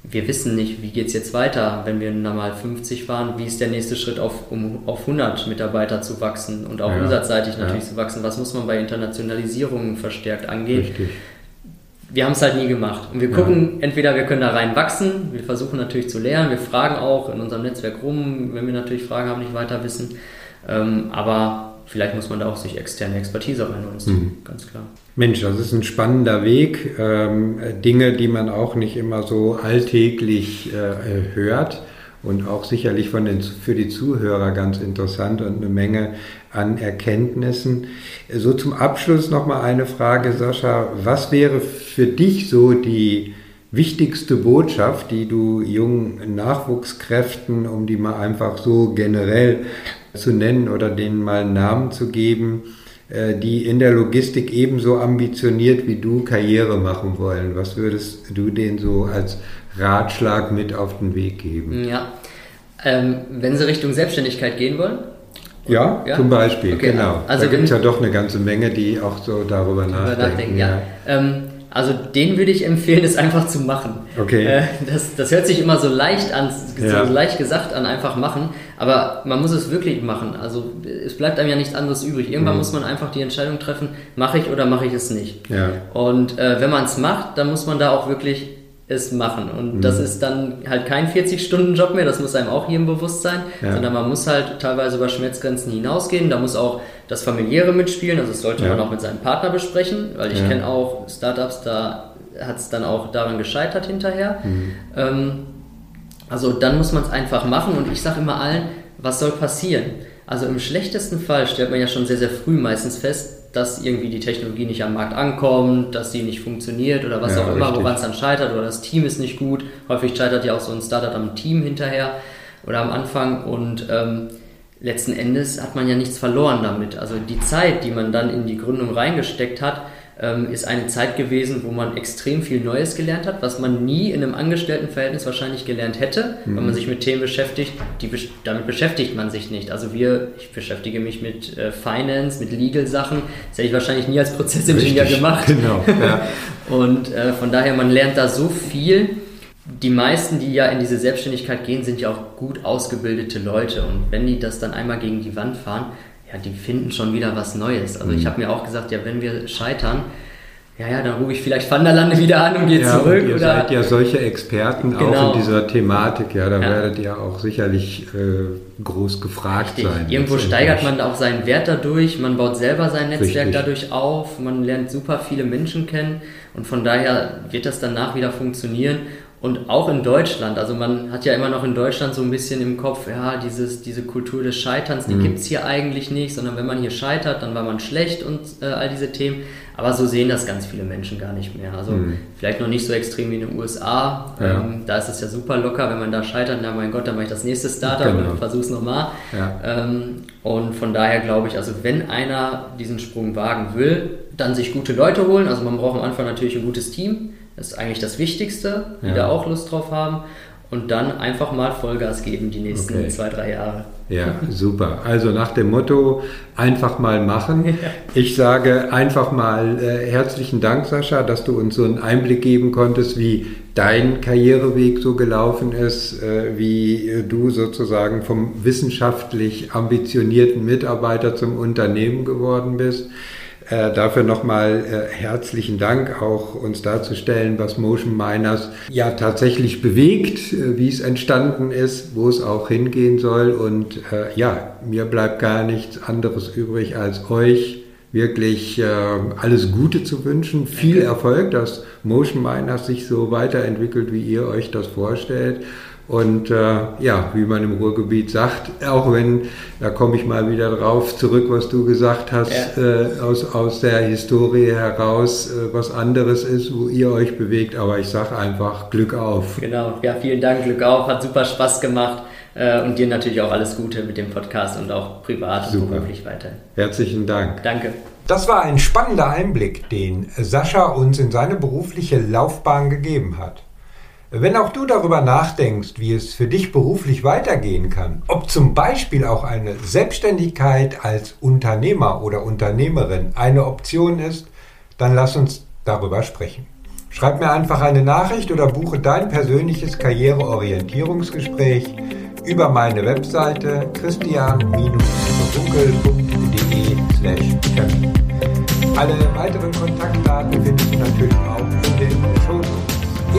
wir wissen nicht, wie geht es jetzt weiter, wenn wir normal 50 waren, wie ist der nächste Schritt auf, um auf 100 Mitarbeiter zu wachsen und auch ja, umsatzseitig natürlich ja. zu wachsen. Was muss man bei Internationalisierung verstärkt angehen? Richtig. Wir haben es halt nie gemacht. Und wir gucken, ja. entweder wir können da rein wachsen, wir versuchen natürlich zu lernen, wir fragen auch in unserem Netzwerk rum, wenn wir natürlich Fragen haben, nicht weiter wissen. Ähm, aber vielleicht muss man da auch sich externe Expertise reinholen, mhm. ganz klar. Mensch, das ist ein spannender Weg. Ähm, Dinge, die man auch nicht immer so alltäglich äh, hört und auch sicherlich von den, für die Zuhörer ganz interessant und eine Menge an Erkenntnissen. So zum Abschluss nochmal eine Frage, Sascha. Was wäre für dich so die wichtigste Botschaft, die du jungen Nachwuchskräften, um die mal einfach so generell zu nennen oder denen mal einen Namen zu geben, äh, die in der Logistik ebenso ambitioniert wie du Karriere machen wollen. Was würdest du denen so als Ratschlag mit auf den Weg geben? Ja, ähm, wenn sie Richtung Selbstständigkeit gehen wollen, Ja, ja? zum Beispiel, okay, genau. Also da gibt es ja doch eine ganze Menge, die auch so darüber nachdenken. nachdenken ja. ja. Ähm, also den würde ich empfehlen, es einfach zu machen. Okay. Äh, das, das hört sich immer so leicht an, ja. so leicht gesagt an, einfach machen. Aber man muss es wirklich machen. Also es bleibt einem ja nichts anderes übrig. Irgendwann mhm. muss man einfach die Entscheidung treffen, mache ich oder mache ich es nicht. Ja. Und äh, wenn man es macht, dann muss man da auch wirklich es machen. Und mhm. das ist dann halt kein 40-Stunden-Job mehr, das muss einem auch jedem bewusst sein, ja. sondern man muss halt teilweise über Schmerzgrenzen hinausgehen. Da muss auch das Familiäre mitspielen, also das sollte ja. man auch mit seinem Partner besprechen, weil ich ja. kenne auch Startups, da hat es dann auch daran gescheitert hinterher. Mhm. Ähm, also dann muss man es einfach machen und ich sage immer allen, was soll passieren? Also im schlechtesten Fall stellt man ja schon sehr, sehr früh meistens fest, dass irgendwie die Technologie nicht am Markt ankommt, dass sie nicht funktioniert oder was ja, auch immer, woran es dann scheitert oder das Team ist nicht gut. Häufig scheitert ja auch so ein Startup am Team hinterher oder am Anfang und ähm, letzten Endes hat man ja nichts verloren damit. Also die Zeit, die man dann in die Gründung reingesteckt hat, ist eine Zeit gewesen, wo man extrem viel Neues gelernt hat, was man nie in einem Angestelltenverhältnis wahrscheinlich gelernt hätte, mhm. wenn man sich mit Themen beschäftigt, die, damit beschäftigt man sich nicht. Also wir, ich beschäftige mich mit äh, Finance, mit Legal-Sachen, das hätte ich wahrscheinlich nie als Prozessingenieur gemacht. Genau. Ja. Und äh, von daher, man lernt da so viel. Die meisten, die ja in diese Selbstständigkeit gehen, sind ja auch gut ausgebildete Leute. Und wenn die das dann einmal gegen die Wand fahren, ja, die finden schon wieder was Neues. Also mhm. ich habe mir auch gesagt, ja, wenn wir scheitern, ja, ja, dann rufe ich vielleicht Van der Lande wieder an und gehe ja, zurück. Und ihr oder? seid ja solche Experten genau. auch in dieser Thematik, ja, da ja. werdet ihr auch sicherlich äh, groß gefragt Richtig. sein. Irgendwo steigert man auch seinen Wert dadurch, man baut selber sein Netzwerk Richtig. dadurch auf, man lernt super viele Menschen kennen und von daher wird das danach wieder funktionieren. Und auch in Deutschland, also man hat ja immer noch in Deutschland so ein bisschen im Kopf, ja, dieses, diese Kultur des Scheiterns, die mhm. gibt es hier eigentlich nicht, sondern wenn man hier scheitert, dann war man schlecht und äh, all diese Themen. Aber so sehen das ganz viele Menschen gar nicht mehr. Also mhm. vielleicht noch nicht so extrem wie in den USA. Ja. Ähm, da ist es ja super locker, wenn man da scheitert, na mein Gott, dann mache ich das nächste Startup genau. und versuche es nochmal. Ja. Ähm, und von daher glaube ich, also wenn einer diesen Sprung wagen will, dann sich gute Leute holen. Also man braucht am Anfang natürlich ein gutes Team das ist eigentlich das Wichtigste, die ja. da auch Lust drauf haben. Und dann einfach mal Vollgas geben die nächsten okay. zwei, drei Jahre. Ja, super. Also nach dem Motto, einfach mal machen. Ich sage einfach mal äh, herzlichen Dank, Sascha, dass du uns so einen Einblick geben konntest, wie dein Karriereweg so gelaufen ist, äh, wie du sozusagen vom wissenschaftlich ambitionierten Mitarbeiter zum Unternehmen geworden bist. Äh, dafür nochmal äh, herzlichen Dank, auch uns darzustellen, was Motion Miners ja tatsächlich bewegt, äh, wie es entstanden ist, wo es auch hingehen soll. Und äh, ja, mir bleibt gar nichts anderes übrig, als euch wirklich äh, alles Gute zu wünschen, viel Erfolg, dass Motion Miners sich so weiterentwickelt, wie ihr euch das vorstellt. Und äh, ja, wie man im Ruhrgebiet sagt, auch wenn, da komme ich mal wieder drauf zurück, was du gesagt hast, ja. äh, aus, aus der Historie heraus, äh, was anderes ist, wo ihr euch bewegt. Aber ich sage einfach Glück auf. Genau, ja, vielen Dank, Glück auf, hat super Spaß gemacht. Äh, und dir natürlich auch alles Gute mit dem Podcast und auch privat super. und beruflich weiterhin. Herzlichen Dank. Danke. Das war ein spannender Einblick, den Sascha uns in seine berufliche Laufbahn gegeben hat. Wenn auch du darüber nachdenkst, wie es für dich beruflich weitergehen kann, ob zum Beispiel auch eine Selbstständigkeit als Unternehmer oder Unternehmerin eine Option ist, dann lass uns darüber sprechen. Schreib mir einfach eine Nachricht oder buche dein persönliches Karriereorientierungsgespräch über meine Webseite christian-dunkel.de slash Alle weiteren Kontaktdaten findest du natürlich auch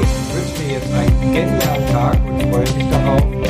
ich wünsche dir jetzt einen genialen Tag und freue mich darauf,